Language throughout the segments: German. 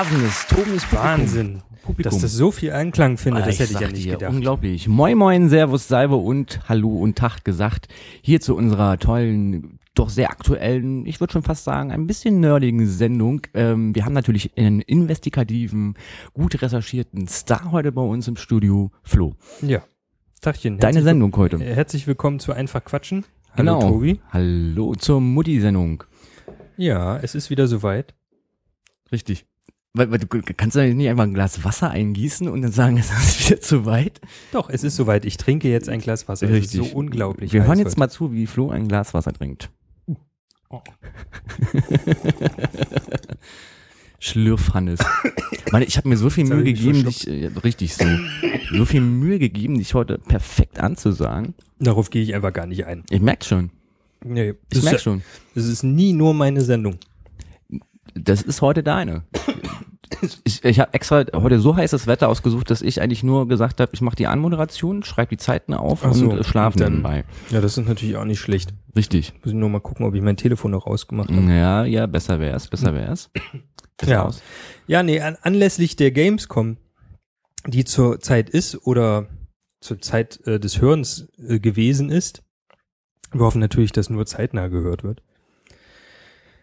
Rasendes, tobendes Publikum. Wahnsinn. Publikum. Dass das so viel Anklang findet, Ah, das hätte ich ja nicht dir, gedacht. Unglaublich. Moin Moin, Servus, Salve und Hallo und Tag gesagt. Hier zu unserer tollen, doch sehr aktuellen, ich würde schon fast sagen, ein bisschen nerdigen Sendung. Ähm, wir haben natürlich einen investigativen, gut recherchierten Star heute bei uns im Studio, Flo. Ja. Tagchen. Deine Sendung heute. äh, Herzlich willkommen zu Einfach Quatschen. Hallo Genau. Tobi. Hallo zur Mutti-Sendung. Ja, es ist wieder soweit. Richtig. Weil, weil du kannst du nicht einfach ein Glas Wasser eingießen und dann sagen, es ist wieder zu weit? Doch, es ist soweit. Ich trinke jetzt ein Glas Wasser. Es ist so unglaublich. Wir hören jetzt heute. mal zu, wie Flo ein Glas Wasser trinkt. Schlürfhannes. Meine, ich habe mir so viel Mühe gegeben, dich, äh, richtig so, so viel Mühe gegeben, dich heute perfekt anzusagen. Darauf gehe ich einfach gar nicht ein. Ich merk schon. Nee, Ich das merk ist, schon. Es ist nie nur meine Sendung. Das ist heute deine. Ich, ich habe extra heute so heißes Wetter ausgesucht, dass ich eigentlich nur gesagt habe, ich mache die Anmoderation, schreibe die Zeiten auf Ach so, und äh, schlafe nebenbei. Ja, das ist natürlich auch nicht schlecht. Richtig. Muss ich nur mal gucken, ob ich mein Telefon noch ausgemacht habe. Ja, ja, besser wär's, besser wär's. Ja. aus. Ja, nee, an, anlässlich der Gamescom, die zur Zeit ist oder zur Zeit äh, des Hörens äh, gewesen ist. Wir hoffen natürlich, dass nur zeitnah gehört wird.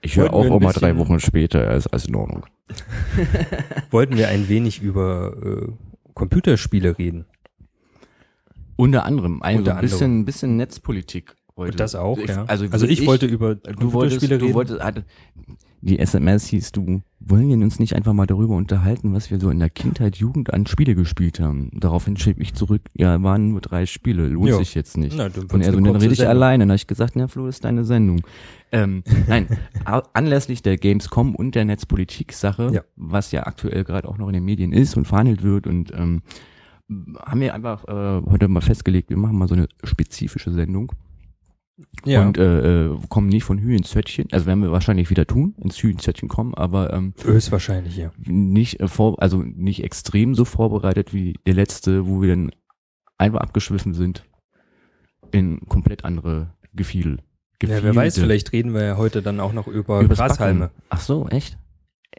Ich höre auch immer drei Wochen später, ist alles in Ordnung. Wollten wir ein wenig über äh, Computerspiele reden. Unter anderem, also Unter ein bisschen, bisschen Netzpolitik heute. Das auch, Ich- ja. Also, also ich, wollte über du wolltest, Computerspiele du reden. wolltest, hatte, die SMS hieß, du, wollen wir uns nicht einfach mal darüber unterhalten, was wir so in der Kindheit, Jugend an Spiele gespielt haben? Daraufhin schrieb ich zurück, ja, waren nur drei Spiele, lohnt Ja. sich jetzt nicht. Na, Und er so, dann rede ich Sendung. alleine. Dann habe ich gesagt, na Flo, ist deine Sendung. Ähm, nein, anlässlich der Gamescom und der Netzpolitik-Sache, Ja. was ja aktuell gerade auch noch in den Medien ist und verhandelt wird und ähm, haben wir einfach äh, heute mal festgelegt, wir machen mal so eine spezifische Sendung Ja, und äh, äh, kommen nicht von Hü ins Zöttchen, also werden wir wahrscheinlich wieder tun, ins Hü ins Zöttchen kommen, aber ähm, höchstwahrscheinlich, ja. nicht äh, vor, also nicht extrem so vorbereitet wie der letzte, wo wir dann einfach abgeschwiffen sind in komplett andere Gefiedel. ja. Wer weiß, vielleicht reden wir ja heute dann auch noch über Übers Grashalme. Backen. Ach so, echt?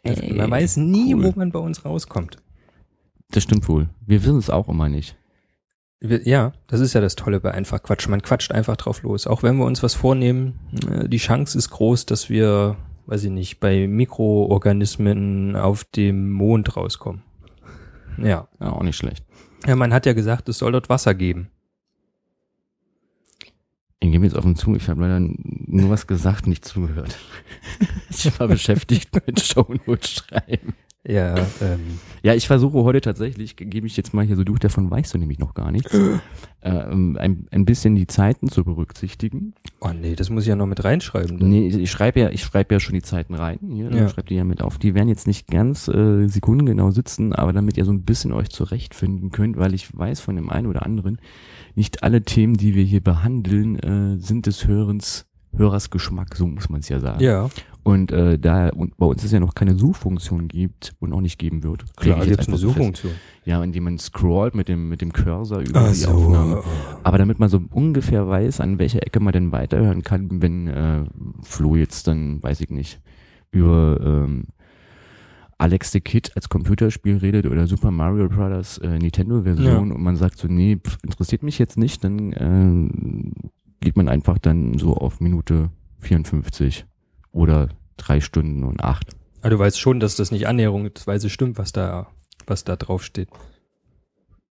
Ey, Man weiß nie, cool. wo man bei uns rauskommt. Das stimmt wohl. Wir wissen es auch immer nicht. Ja, das ist ja das Tolle bei einfach Quatsch. Man quatscht einfach drauf los. Auch wenn wir uns was vornehmen, äh, die Chance ist groß, dass wir, weiß ich nicht, bei Mikroorganismen auf dem Mond rauskommen. Ja. Ja, auch nicht schlecht. Ja, man hat ja gesagt, es soll dort Wasser geben. Ich gebe jetzt offen zu, ich habe leider nur was gesagt, nicht zugehört. ich war beschäftigt mit Shownotes schreiben. Ja, ähm, Ja, ich versuche heute tatsächlich, gebe ich jetzt mal hier so durch, davon weißt du nämlich noch gar nichts, ähm, ein, ein bisschen die Zeiten zu berücksichtigen. oh nee, das muss ich ja noch mit reinschreiben. dann. Nee, ich schreibe ja, ich schreibe ja schon die Zeiten rein. Hier, Ja. schreibe die ja mit auf. Die werden jetzt nicht ganz äh, sekundengenau sitzen, aber damit ihr so ein bisschen euch zurechtfinden könnt, weil ich weiß von dem einen oder anderen, nicht alle Themen, die wir hier behandeln, äh, sind des Hörens, Hörers Geschmack, so muss man es ja sagen. Ja, Und äh, da und bei uns es ja noch keine Suchfunktion gibt und auch nicht geben wird. klar, jetzt gibt's eine so fest. Suchfunktion. Ja, indem man scrollt mit dem mit dem Cursor über Ach die so. Aufnahme. Aber damit man so ungefähr weiß, an welcher Ecke man denn weiterhören kann, wenn äh, Flo jetzt dann, weiß ich nicht, über ähm, Alex the Kid als Computerspiel redet oder Super Mario Brothers äh, Nintendo-Version und man sagt so, nee, pf, interessiert mich jetzt nicht, dann äh, geht man einfach dann so auf Minute 54 oder drei Stunden und acht. Aber du weißt schon, dass das nicht annäherungsweise stimmt, was da, was da drauf steht.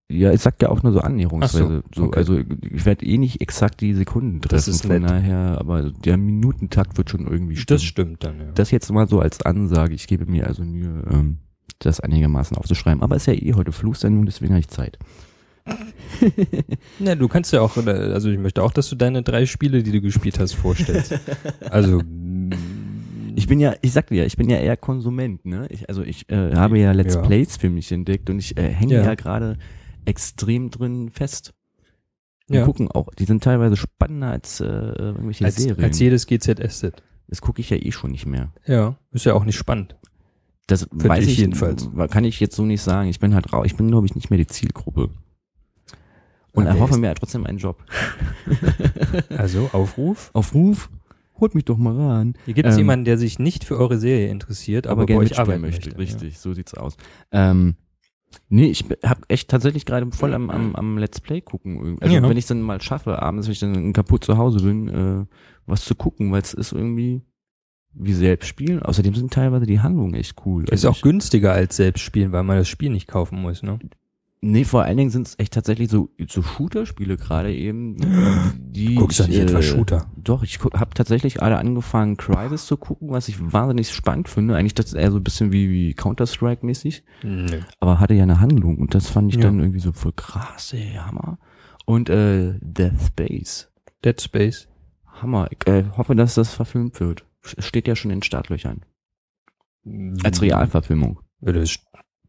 Ja, ich sag ja auch nur so annäherungsweise. So, so, okay. Also ich werde eh nicht exakt die Sekunden treffen. Das ist von nett. daher, aber der Minutentakt wird schon irgendwie stimmen. Das stimmt dann, ja. Das jetzt mal so als Ansage. Ich gebe mir also Mühe, ähm, das einigermaßen aufzuschreiben. Aber ist ja eh heute Fluchsendung, deswegen habe ich Zeit. Ja, du kannst ja auch, äh, also ich möchte auch, dass du deine drei Spiele, die du gespielt hast, vorstellst. also, Ich bin ja, ich sagte ja, ich bin ja eher Konsument, ne? Ich, also ich äh, habe ja Let's Ja. Plays für mich entdeckt und ich äh, hänge Ja. ja, gerade extrem drin fest. Wir ja, gucken auch, die sind teilweise spannender als äh, irgendwelche als, Serien. als jedes GZSZ. das gucke ich ja eh schon nicht mehr. Ja, ist ja auch nicht spannend. Das Für weiß ich jedenfalls. Kann ich jetzt so nicht sagen. Ich bin halt rau. Ich bin, glaube ich, nicht mehr die Zielgruppe. Und Okay. erhoffe mir ja trotzdem einen Job. Also, Aufruf. Auf Ruf holt mich doch mal ran. Hier gibt es Ähm, jemanden, der sich nicht für eure Serie interessiert, aber, aber bei gerne euch mitspielen arbeiten möchte. möchte. Richtig, so sieht's aus. Ähm, nee, ich habe echt tatsächlich gerade voll am, am, am Let's Play gucken. Also Ja. wenn ich dann mal schaffe, abends, wenn ich dann kaputt zu Hause bin, äh, was zu gucken, weil es ist irgendwie wie selbst spielen. Außerdem sind teilweise die Handlungen echt cool. Ja. Ist Also auch ich, günstiger als selbst spielen, weil man das Spiel nicht kaufen muss, ne? Nee, vor allen Dingen sind es echt tatsächlich so, so Shooter-Spiele gerade eben. Die Guckst du ich, nicht etwa äh, Shooter? Doch, ich habe tatsächlich alle angefangen, Crysis zu gucken, was ich wahnsinnig spannend finde. Eigentlich das ist eher so ein bisschen wie, wie Counter-Strike-mäßig. Nö. aber hatte ja eine Handlung und das fand ich Ja. dann irgendwie so voll krass, ey, Hammer. Und äh, Death Space, Dead Space. Hammer. Ich äh, hoffe, dass das verfilmt wird. Es Steht ja schon in den Startlöchern. Als Mhm. Realverfilmung. Ja, Das,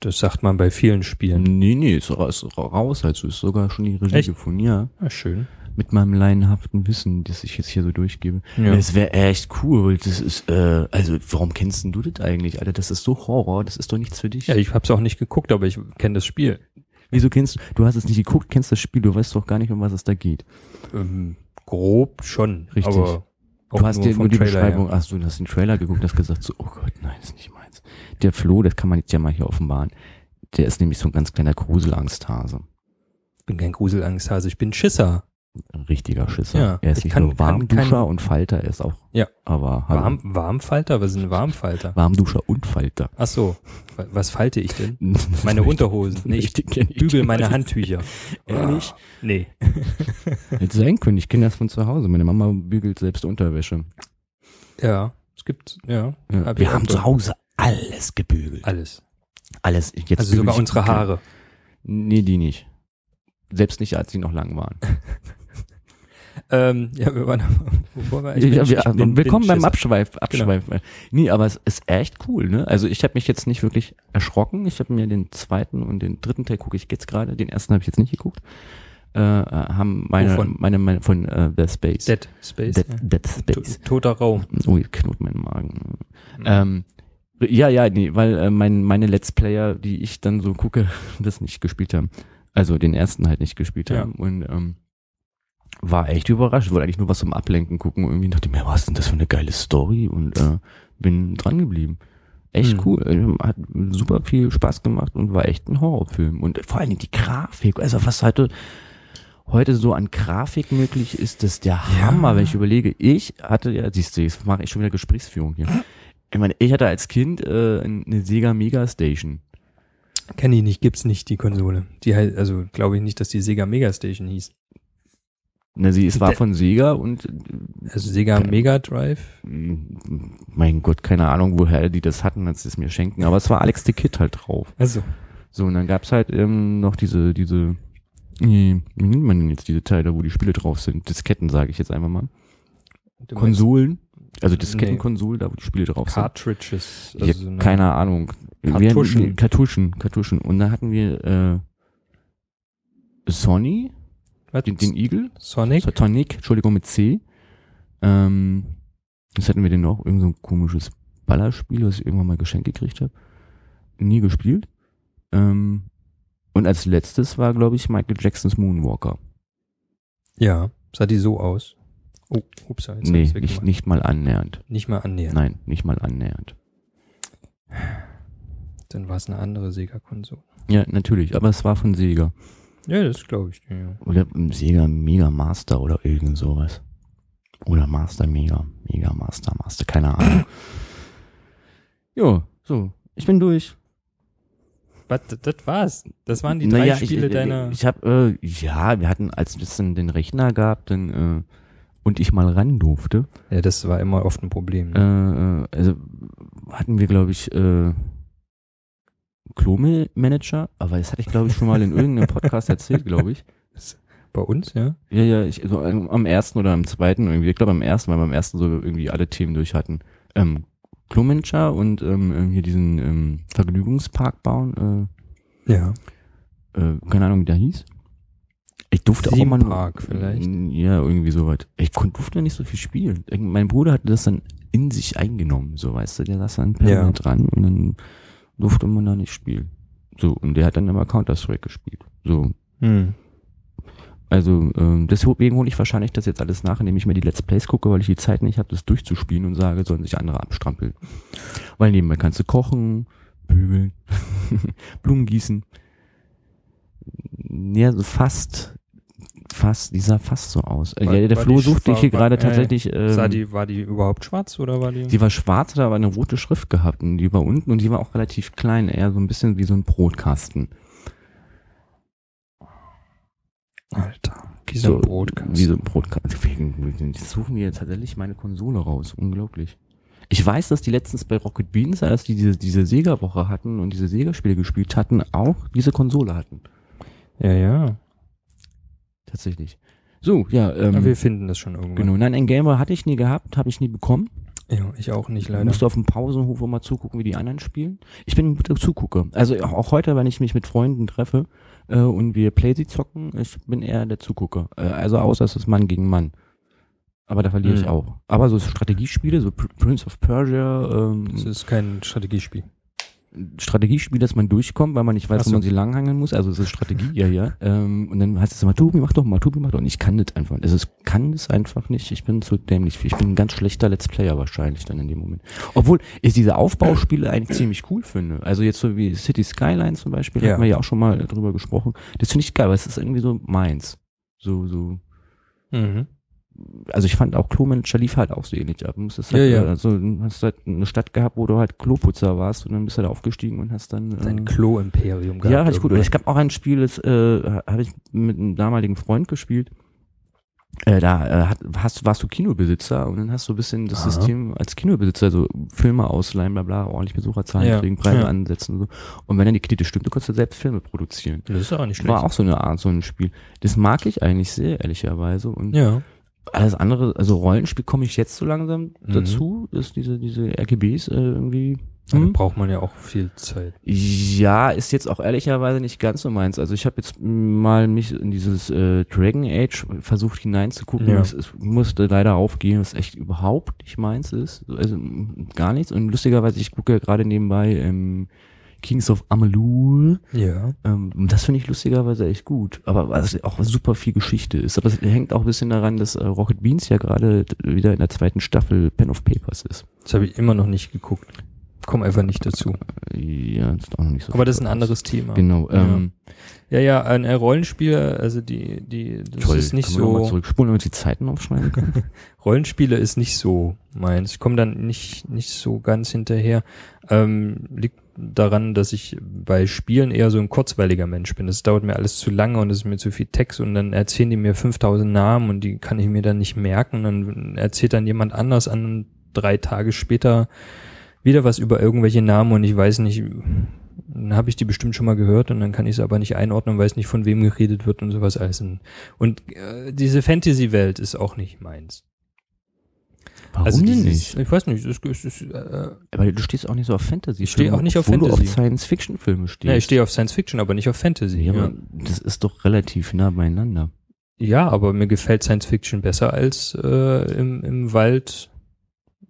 das sagt man bei vielen Spielen. Nee, nee, ist, ra- ist ra- raus, also ist sogar schon die Regie Echt? gefunden, ja. Ja, schön. Mit meinem laienhaften Wissen, das ich jetzt hier so durchgebe. Ja. Es wäre echt cool. Das ist, äh, also warum kennst denn du das eigentlich, Alter? Das ist so Horror, das ist doch nichts für dich. ja, ich hab's auch nicht geguckt, aber ich kenne das Spiel. Wieso kennst du, du hast es nicht geguckt, kennst das Spiel, du weißt doch gar nicht, um was es da geht. Ähm, grob schon. Richtig. Aber Du hast dir nur die Trailer Beschreibung, her. ach so, du hast den Trailer geguckt, hast gesagt so, oh Gott, nein, das ist nicht meins. Der Flo, das kann man jetzt ja mal hier offenbaren, der ist nämlich so ein ganz kleiner Gruselangsthase. Ich bin kein Gruselangsthase, ich bin Schisser. Richtiger Schisser. Ja, er ist ich nicht kann- nur kann Warmduscher kein- und Falter, er ist auch, Ja. aber hallo. Warm, Warmfalter? Was ist ein Warmfalter? Warmduscher und Falter. Ach so. Wa- Was falte ich denn? Meine Unterhosen. Nee, ich bügel meine Handtücher. Ehrlich? Ah, Nee. Hätte sein können, ich kenne das von zu Hause. Meine Mama bügelt selbst Unterwäsche. Ja, es gibt, ja. Ja. Hab Wir haben zu. Hause alles gebügelt. Alles. Alles. Jetzt Also sogar unsere Haare. Nee, die nicht. Selbst nicht, als sie noch lang waren. Ähm, ja, wir waren, wo waren wir? Ja, wir, bin- willkommen bin beim. Abschweif, Abschweif. Nee, aber es ist echt cool, ne? Also ich habe mich jetzt nicht wirklich erschrocken. Ich habe mir den zweiten und den dritten Teil gucke ich jetzt gerade. Den ersten habe ich jetzt nicht geguckt. Äh, haben meine, Wovon? meine, meine von äh, The Space. Dead Space. Dead, ja. Dead Space. To- Toter Raum. Oh, jetzt knurrt mein Magen. Ähm, ja, ja, nee, weil äh, mein, meine Let's Player, die ich dann so gucke, das nicht gespielt haben. Also den ersten halt nicht gespielt Ja. haben. Und ähm, war echt überrascht. Wollte eigentlich nur was zum Ablenken gucken und irgendwie dachte ich mir, was ist denn das für eine geile Story? Und äh, bin dran geblieben. Echt Hm. cool. Ähm, Hat super viel Spaß gemacht und war echt ein Horrorfilm. Und vor allen Dingen die Grafik, also was heute heute so an Grafik möglich ist, das ist der Ja. Hammer, wenn ich überlege. Ich hatte ja, siehst du, jetzt mache ich schon wieder Gesprächsführung hier. Ich meine, ich hatte als Kind äh, eine Sega Mega Station. Kenn ich nicht, gibt's nicht, die Konsole. Die also glaube ich nicht, dass die Sega Mega Station hieß. Na, sie es war von Sega und Also Sega. Mega Drive. mein Gott, keine Ahnung, woher die das hatten, als sie es mir schenken. Aber es war Alex the Kid halt drauf. Also. So, und dann gab's halt ähm, noch diese, diese, wie nennt man denn jetzt diese Teile, wo die Spiele drauf sind? Disketten, sage ich jetzt einfach mal. Du Konsolen. Also Nee. Diskettenkonsole, da wo die Spiele drauf sind. Cartridges. Also so eine- keine Ahnung. Kartuschen. Wir, Kartuschen, Kartuschen. Und da hatten wir äh, Sony? Den, den Eagle, Sonic? Sonic, Entschuldigung, mit C. Ähm, was hatten wir denn noch? Irgend so ein komisches Ballerspiel, was ich irgendwann mal geschenkt gekriegt habe. Nie gespielt. Ähm, und als letztes war, glaube ich, Michael Jacksons Moonwalker. Ja. Sah die so aus? Oh, ups, jetzt nee, nicht, nicht mal annähernd. nicht mal annähern. Nein, nicht mal annähernd. Dann war es eine andere Sega-Konsole. Ja, natürlich, aber es war von Sega. Ja, das glaube ich. Ja. Oder ein Sega Mega Master oder irgend sowas. Oder Master Mega. Mega Master Master, keine Ahnung. jo, so. Ich bin durch. Was, das, war's. Das waren die drei Naja, Spiele ich, deiner. Ich habe, äh, ja, wir hatten, als es dann den Rechner gab, dann, äh, und ich mal ran durfte, ja, das war immer oft ein Problem. äh, Ne? äh, also hatten wir, glaube ich, äh, Klome-Manager, aber das hatte ich, glaube ich, schon mal in irgendeinem Podcast erzählt, glaube ich. Bei uns, ja? Ja, ja, ich, so am ersten oder am zweiten irgendwie. Ich glaube am ersten, weil wir am ersten so irgendwie alle Themen durch hatten. Ähm, Klumenscher und ähm, ähm, hier diesen ähm, Vergnügungspark bauen. Ja. Äh, äh, keine Ahnung, wie der hieß. Ich durfte auch mal. Park vielleicht. Ja, irgendwie soweit. Ich durfte nicht so viel spielen. Mein Bruder hatte das dann in sich eingenommen, so weißt du, der saß dann permanent dran und dann durfte man da nicht spielen. So, und der hat dann immer Counter-Strike gespielt. So, Hm. Also ähm, deswegen hole ich wahrscheinlich das jetzt alles nach, indem ich mir die Let's Plays gucke, weil ich die Zeit nicht habe, das durchzuspielen und sage, sollen sich andere abstrampeln. Weil nebenbei kannst du kochen, bügeln, Blumen gießen. Ja, so fast, fast, die sah fast so aus. War- ja, der war Flo sucht schwa- hier war- gerade äh, tatsächlich. Ähm, Sah die, war die überhaupt schwarz oder war die? die war schwarz, hat aber eine rote Schrift gehabt und die war unten und die war auch relativ klein, eher so ein bisschen wie so ein Brotkasten. Alter, wie so ein Brotkasten. Wie so ein Brotkasten. Deswegen suchen jetzt tatsächlich meine Konsole raus. Unglaublich. Ich weiß, dass die letztens bei Rocket Beans, als die diese, diese Sega-Woche hatten und diese Sega-Spiele gespielt hatten, auch diese Konsole hatten. Ja, ja. Tatsächlich. So, ja, ähm, Aber wir finden das schon irgendwann. genau. Nein, ein Gamer hatte ich nie gehabt, habe ich nie bekommen. Ja, ich auch nicht Ich leider. musste auf dem Pausenhof mal zugucken, wie die anderen spielen. Ich bin ein guter Zugucker. Also auch heute, wenn ich mich mit Freunden treffe äh, und wir Playsee zocken, ich bin eher der Zugucker. Äh, also außer es ist Mann gegen Mann. Aber da verliere ich Mhm. auch. Aber so Strategiespiele, so Pr- Prince of Persia, Das ähm, ist kein Strategiespiel. Strategiespiel, dass man durchkommt, weil man nicht weiß, Ach wo so. man sich langhangeln muss. Also es ist Strategie, ja, ja. Ähm, und dann heißt es immer, Tobi, mach doch mal, Tobi, mach doch. Und ich kann das einfach. nicht. Also ich kann das einfach nicht. Ich bin zu dämlich. Ich bin ein ganz schlechter Let's Player wahrscheinlich dann in dem Moment. Obwohl ich diese Aufbauspiele eigentlich ziemlich cool finde. Also jetzt so wie City Skyline zum Beispiel, Ja. hatten wir ja auch schon mal drüber gesprochen. Das finde ich geil, weil es ist irgendwie so meins. So, so Mhm. Also ich fand auch Klo-Manager lief halt auch so ähnlich ab. Du musstest Ja, halt, ja. äh, Also du hast halt eine Stadt gehabt, wo du halt Kloputzer warst und dann bist du halt aufgestiegen und hast dann. Ein äh, Klo-Imperium ja, hatte ich gut. irgendwann. Es gab auch ein Spiel, das äh, habe ich mit einem damaligen Freund gespielt. Äh, da äh, hast, warst du Kinobesitzer und dann hast du ein bisschen das Aha. System als Kinobesitzer, so Filme ausleihen, bla bla, ordentlich Besucherzahlen Ja, kriegen, Preise ja. ansetzen und so. Und wenn dann die Kredite stimmt, du konntest du selbst Filme produzieren. Das ist auch nicht schlecht. War auch so eine Art, so ein Spiel. Das mag ich eigentlich sehr, ehrlicherweise. Und ja. Alles andere, also Rollenspiel komme ich jetzt so langsam Mhm. dazu, dass diese, diese RGBs äh, irgendwie. Da Hm? braucht man ja auch viel Zeit. Ja, ist jetzt auch ehrlicherweise nicht ganz so meins. Also ich habe jetzt mal mich in dieses äh, Dragon Age versucht hineinzugucken. Ja. Es, es musste leider aufgehen, was echt überhaupt nicht meins ist. Also gar nichts. Und lustigerweise, ich gucke ja gerade nebenbei ähm, Kings of Amalur. Ja. Ähm, das finde ich lustigerweise echt gut. Aber was auch super viel Geschichte ist. Aber es hängt auch ein bisschen daran, dass äh, Rocket Beans ja gerade wieder in der zweiten Staffel Pen of Papers ist. Das habe ich immer noch nicht geguckt. Komm einfach nicht dazu. Ja, das ist auch noch nicht so Aber das ist ein anderes Thema. Genau. Ähm, Ja, ja, ein äh, Rollenspieler, also die, die, das toll. ist nicht noch mal so. zurückspulen, damit die Zeiten aufschneiden können. Rollenspiele ist nicht so meins. Ich komme dann nicht, nicht so ganz hinterher. Ähm, liegt daran, dass ich bei Spielen eher so ein kurzweiliger Mensch bin. Das dauert mir alles zu lange und es ist mir zu viel Text und dann erzählen die mir 5000 Namen und die kann ich mir dann nicht merken. Dann erzählt dann jemand anders an drei Tage später wieder was über irgendwelche Namen und ich weiß nicht, dann habe ich die bestimmt schon mal gehört und dann kann ich sie aber nicht einordnen und weiß nicht, von wem geredet wird und sowas alles. Und äh, diese Fantasy-Welt ist auch nicht meins. Warum also denn dieses, nicht? Ich weiß nicht, das, das, das, äh, Aber du stehst auch nicht so auf Fantasy. Ich stehe auch nicht auf Fantasy. du auf Science-Fiction-Filme stehst. ja, ich stehe auf Science Fiction, aber nicht auf Fantasy. Ja, Ja, das ist doch relativ nah beieinander. ja aber mir gefällt Science Fiction besser als äh, im, im Wald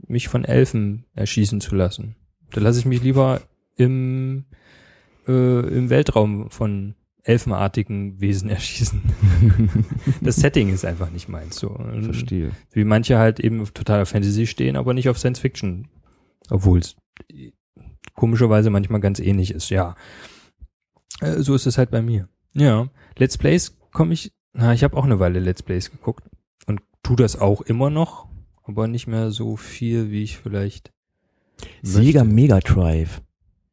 mich von Elfen erschießen zu lassen. Da lasse ich mich lieber im, äh, im Weltraum von elfenartigen Wesen erschießen. Das Setting ist einfach nicht meins. So. Verstehe. Wie manche halt eben auf totaler Fantasy stehen, aber nicht auf Science Fiction. Obwohl es komischerweise manchmal ganz ähnlich ist, ja. Äh, so ist es halt bei mir. Ja. Let's Plays komme ich, na, ich habe auch eine Weile Let's Plays geguckt und tu das auch immer noch, aber nicht mehr so viel, wie ich vielleicht. Sega möchte. Mega Drive.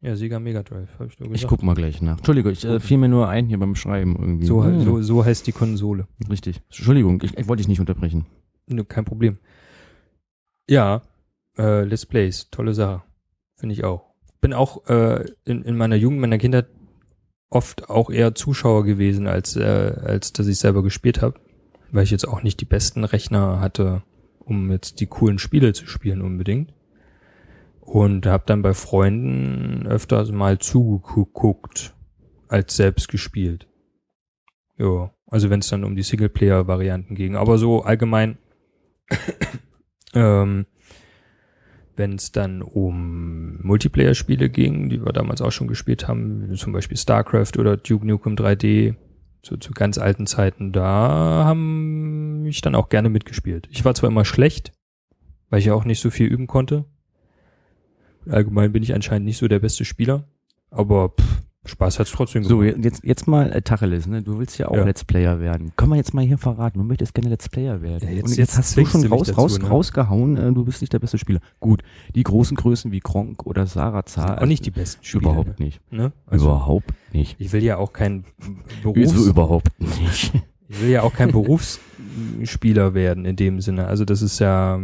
Ja, Sega Mega Drive, habe ich nur Ich gesagt. guck mal gleich nach. Entschuldigung, ich äh, fiel mir nur ein hier beem Schreiben irgendwie. so, Hm, so, so heißt die Konsole. Richtig. Entschuldigung, ich, ich wollte dich nicht unterbrechen. Nö, Kein Problem. Ja, äh, Let's Plays, tolle Sache. Finde ich auch. Bin auch äh, in, in meiner Jugend, meiner Kindheit oft auch eher Zuschauer gewesen, als, äh, als dass ich selber gespielt habe. Weil ich jetzt auch nicht die besten Rechner hatte, um jetzt die coolen Spiele zu spielen unbedingt. Und habe dann bei Freunden öfters mal zugeguckt, als selbst gespielt. Ja, also wenn es dann um die Singleplayer-Varianten ging. Aber so allgemein, ähm, wenn es dann um Multiplayer-Spiele ging, die wir damals auch schon gespielt haben, zum Beispiel StarCraft oder Duke Nukem 3D, zu, zu ganz alten Zeiten, da haben ich dann auch gerne mitgespielt. Ich war zwar immer schlecht, weil ich ja auch nicht so viel üben konnte. Allgemein bin ich anscheinend nicht so der beste Spieler, aber pff, Spaß hat's trotzdem So, gemacht. jetzt, jetzt mal äh, Tacheles, ne? Du willst ja auch Ja. Let's Player werden. Können wir jetzt mal hier verraten, du möchtest gerne Let's Player werden. Ja, jetzt- Und jetzt hast du schon raus, dazu, raus, ne? rausgehauen, äh, du bist nicht der beste Spieler. Gut, die großen Größen wie Kronk oder Sarazar. auch nicht die besten Spieler. Überhaupt nicht. Ne? Also, überhaupt nicht. Ich will ja auch kein Wieso Berufs überhaupt nicht? ich will ja auch kein Berufsspieler werden in dem Sinne. Also das ist ja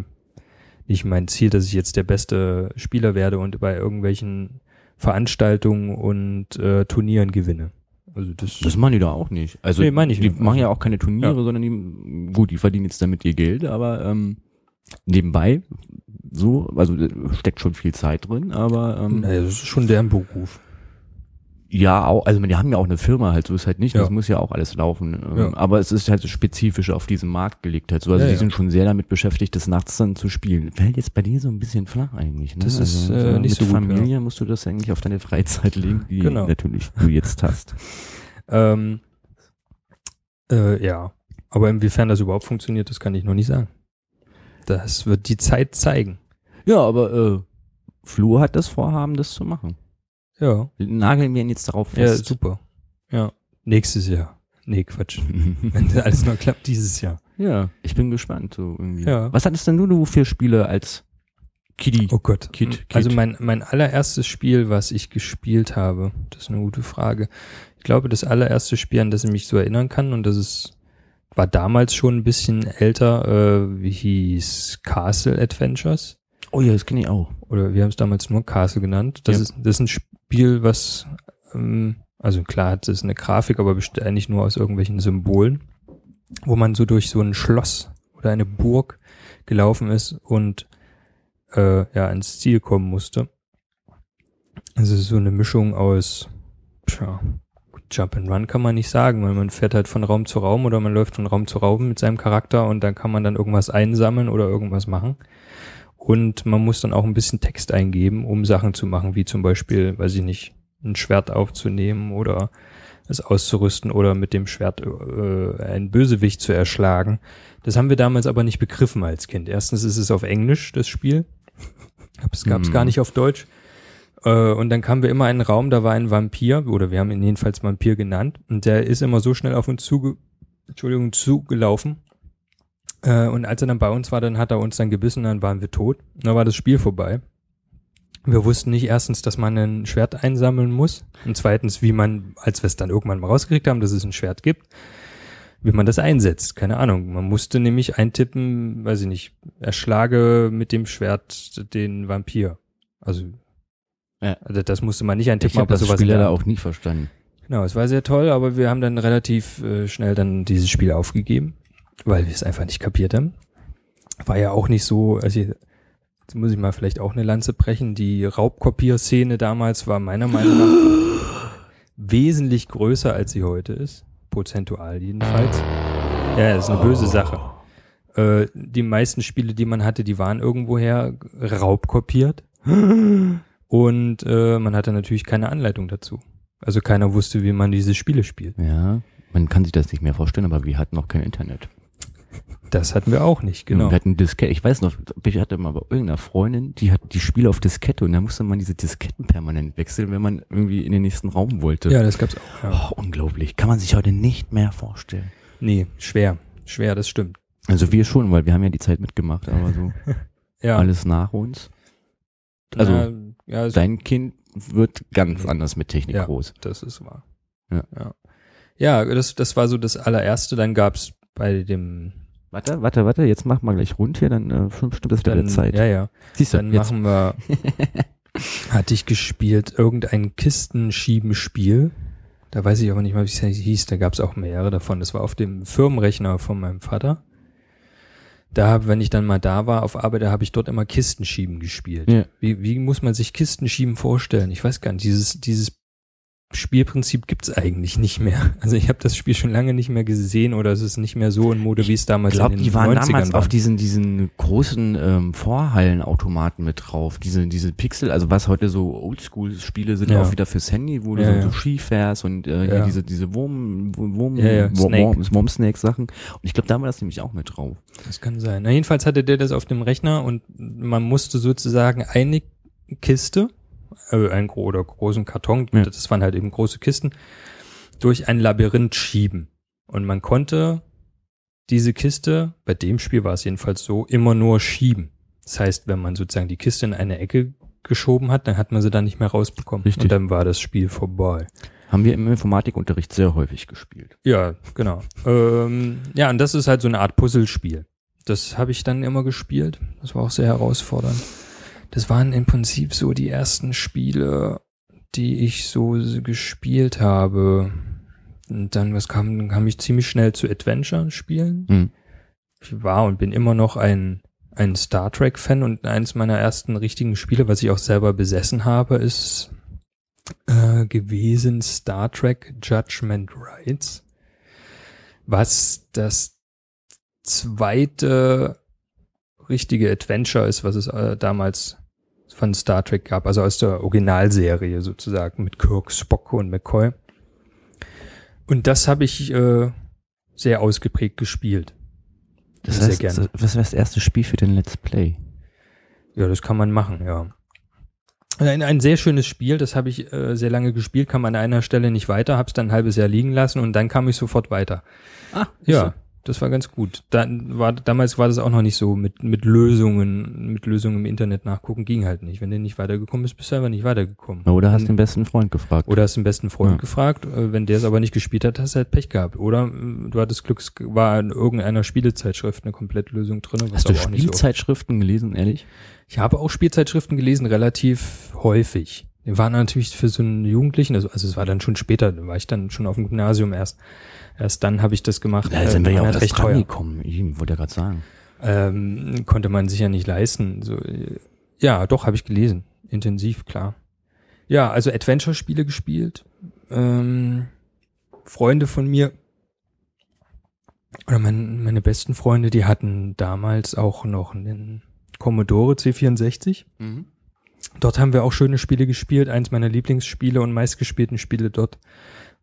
nicht mein Ziel, dass ich jetzt der beste Spieler werde und bei irgendwelchen Veranstaltungen und äh, Turnieren gewinne. Also das, Das machen die da auch nicht. Also Nee, meine ich die nicht. machen ja auch keine Turniere, Ja. sondern die, gut, die verdienen jetzt damit ihr Geld, aber ähm, nebenbei so, also steckt schon viel Zeit drin, aber ähm, naja, das ist schon deren Beruf. Ja auch, also die haben ja auch eine Firma halt, so ist halt nicht, Ja. das muss ja auch alles laufen. Ähm, Ja. Aber es ist halt so spezifisch auf diesen Markt gelegt halt so. Also Ja, die sind schon sehr damit beschäftigt, das nachts dann zu spielen. Fällt jetzt bei dir so ein bisschen flach eigentlich, ne? Das ist, also, äh, so nicht mit so gut, Familie musst du das eigentlich auf deine Freizeit legen, die Genau. natürlich du jetzt hast. Ähm, äh, ja, aber inwiefern das überhaupt funktioniert, das kann ich noch nicht sagen. Das wird die Zeit zeigen. Ja, aber äh, Flo hat das Vorhaben, das zu machen. Ja, Nageln wir ihn jetzt darauf ja, fest. super. Ja, nächstes Jahr. Nee, Quatsch. Wenn das alles noch klappt, dieses Jahr. ja, ich bin gespannt. So irgendwie. Ja. Was hattest denn du, du für Spiele als Kiddie? Oh Gott. Kid, Kid. Also mein, mein allererstes Spiel, was ich gespielt habe, das ist eine gute Frage. Ich glaube, das allererste Spiel, an das ich mich so erinnern kann, und das ist, war damals schon ein bisschen älter, äh, wie hieß Castle Adventures. Oh ja, das kenne ich auch. Oder wir haben es damals nur Castle genannt. Das Ja. ist, das ist ein Spiel, was, ähm, also klar hat es eine Grafik, aber besteht eigentlich nur aus irgendwelchen Symbolen, wo man so durch so ein Schloss oder eine Burg gelaufen ist und äh, ja ins Ziel kommen musste. Also es ist so eine Mischung aus tja, Jump and Run kann man nicht sagen, weil man fährt halt von Raum zu Raum oder man läuft von Raum zu Raum mit seinem Charakter und dann kann man dann irgendwas einsammeln oder irgendwas machen. Und man muss dann auch ein bisschen Text eingeben, um Sachen zu machen, wie zum Beispiel, weiß ich nicht, ein Schwert aufzunehmen oder es auszurüsten oder mit dem Schwert äh, einen Bösewicht zu erschlagen. Das haben wir damals aber nicht begriffen als Kind. Erstens ist es auf Englisch, das Spiel. Es gab es Hm. gar nicht auf Deutsch. Äh, und dann kamen wir immer in einen Raum, da war ein Vampir, oder wir haben ihn jedenfalls Vampir genannt. Und der ist immer so schnell auf uns zuge Entschuldigung, zugelaufen. Äh, und als er dann bei uns war, dann hat er uns dann gebissen, dann waren wir tot. Dann war das Spiel vorbei. Wir wussten nicht erstens, dass man ein Schwert einsammeln muss. Und zweitens, wie man, als wir es dann irgendwann mal rausgekriegt haben, dass es ein Schwert gibt, wie man das einsetzt. Keine Ahnung. Man musste nämlich eintippen, weiß ich nicht, erschlage mit dem Schwert den Vampir. Also, Ja. also das musste man nicht Ich eintippen, habe aber das sowas Spiel leider auch nie verstanden. Genau, es war sehr toll, aber wir haben dann relativ äh, schnell dann dieses Spiel aufgegeben, weil wir es einfach nicht kapiert haben. War ja auch nicht so, also jetzt muss ich mal vielleicht auch eine Lanze brechen, die Raubkopierszene damals war meiner Meinung nach wesentlich größer, als sie heute ist, prozentual jedenfalls. Ja, das ist eine böse Sache. Äh, die meisten Spiele, die man hatte, die waren irgendwoher raubkopiert. Und äh, man hatte natürlich keine Anleitung dazu. Also keiner wusste, wie man diese Spiele spielt. Ja, man kann sich das nicht mehr vorstellen, aber wir hatten noch kein Internet. Das hatten wir auch nicht, genau. Wir hatten Diskette. Ich weiß noch, ich hatte mal bei irgendeiner Freundin, die hat die Spiele auf Diskette und da musste man diese Disketten permanent wechseln, wenn man irgendwie in den nächsten Raum wollte. Ja, das gab's auch. Ja. Oh, unglaublich. Kann man sich heute nicht mehr vorstellen. Nee, schwer. Schwer, das stimmt. Also wir schon, weil wir haben ja die Zeit mitgemacht, aber so Ja. alles nach uns. also, Na, ja, es- Dein Kind wird ganz anders mit Technik Ja. groß. das ist wahr. Ja. Ja, ja das, das war so das allererste. Dann gab's bei dem Warte, warte, warte, jetzt machen wir gleich rund hier, dann äh, fünf Stunden ist wieder dann, Zeit. Ja, ja. Siehst du, Dann jetzt. machen wir. hatte ich gespielt irgendein Kistenschiebenspiel. Da weiß ich aber nicht mal, wie es hieß. Da gab's auch mehrere davon. Das war auf dem Firmenrechner von meinem Vater. Da, wenn ich dann mal da war auf Arbeit, da habe ich dort immer Kistenschieben gespielt. Ja. Wie, wie muss man sich Kistenschieben vorstellen? Ich weiß gar nicht. Dieses, dieses Spielprinzip gibt's eigentlich nicht mehr. Also ich habe das Spiel schon lange nicht mehr gesehen oder es ist nicht mehr so in Mode, wie es damals Ich glaube, in den die waren 90ern damals war. auf diesen, diesen großen ähm, Vorhallenautomaten mit drauf. Diese, diese Pixel, also was heute so Oldschool-Spiele sind, Ja. auch wieder fürs Handy, wo du Ja, so, ja. so Ski fährst und äh, hier Ja. diese, diese Wurm, Wurm, Ja, ja, Wurm, Snake. Wurm, Wurm-Snake-Sachen. Und ich glaube, da war das nämlich auch mit drauf. Das kann sein. Na, jedenfalls hatte der das auf dem Rechner und man musste sozusagen eine Kiste, äh, einen gro oder großen Karton, Ja. das waren halt eben große Kisten, durch ein Labyrinth schieben. Und man konnte diese Kiste, bei dem Spiel war es jedenfalls so, immer nur schieben. Das heißt, wenn man sozusagen die Kiste in eine Ecke geschoben hat, dann hat man sie dann nicht mehr rausbekommen. Richtig. Und dann war das Spiel vorbei. Haben wir im Informatikunterricht sehr häufig gespielt. Ja, genau. ähm, ja, und das ist halt so eine Art Puzzlespiel. Das habe ich dann immer gespielt. Das war auch sehr herausfordernd. Das waren im Prinzip so die ersten Spiele, die ich so gespielt habe. Und dann, was kam, dann kam ich ziemlich schnell zu Adventure-Spielen. Hm. Ich war und bin immer noch ein, ein Star Trek-Fan und eines meiner ersten richtigen Spiele, was ich auch selber besessen habe, ist äh, gewesen Star Trek Judgment Rights, was das zweite richtige Adventure ist, was es äh, damals von Star Trek gab, also aus der Originalserie sozusagen mit Kirk, Spock und McCoy. Und das habe ich äh, sehr ausgeprägt gespielt. Das Sehr heißt, gerne. was wäre das erste Spiel für den Let's Play? Ja, das kann man machen, ja. Ein, ein sehr schönes Spiel, das habe ich äh, sehr lange gespielt, kam an einer Stelle nicht weiter, habe es dann ein halbes Jahr liegen lassen und dann kam ich sofort weiter. Ah, Ja, das war ganz gut. Dann war, damals war das auch noch nicht so mit, mit Lösungen, mit Lösungen im Internet nachgucken, ging halt nicht. Wenn du nicht weitergekommen bist, bist du einfach nicht weitergekommen. Oder hast Und- den besten Freund gefragt. oder hast den besten Freund Ja. gefragt, äh, wenn der es aber nicht gespielt hat, hast du halt Pech gehabt. Oder äh, du hattest Glück, es war in irgendeiner Spielezeitschrift eine Komplettlösung drin. Hast du nicht so Spielzeitschriften gelesen, ehrlich? ich habe auch Spielzeitschriften gelesen, relativ häufig. Die waren natürlich für so einen Jugendlichen, also, also es war dann schon später, da war ich dann schon auf dem Gymnasium erst. Erst dann habe ich das gemacht. Da sind wir Äh, ja waren auch das recht teuer. gekommen. Ich wollte ja gerade sagen. Ähm, konnte man sich ja nicht leisten. So, äh, ja, doch, habe ich gelesen. Intensiv, klar. Ja, also Adventure-Spiele gespielt. Ähm, Freunde von mir, oder mein, meine besten Freunde, die hatten damals auch noch einen Commodore C64. Dort haben wir auch schöne Spiele gespielt. Eins meiner Lieblingsspiele und meistgespielten Spiele dort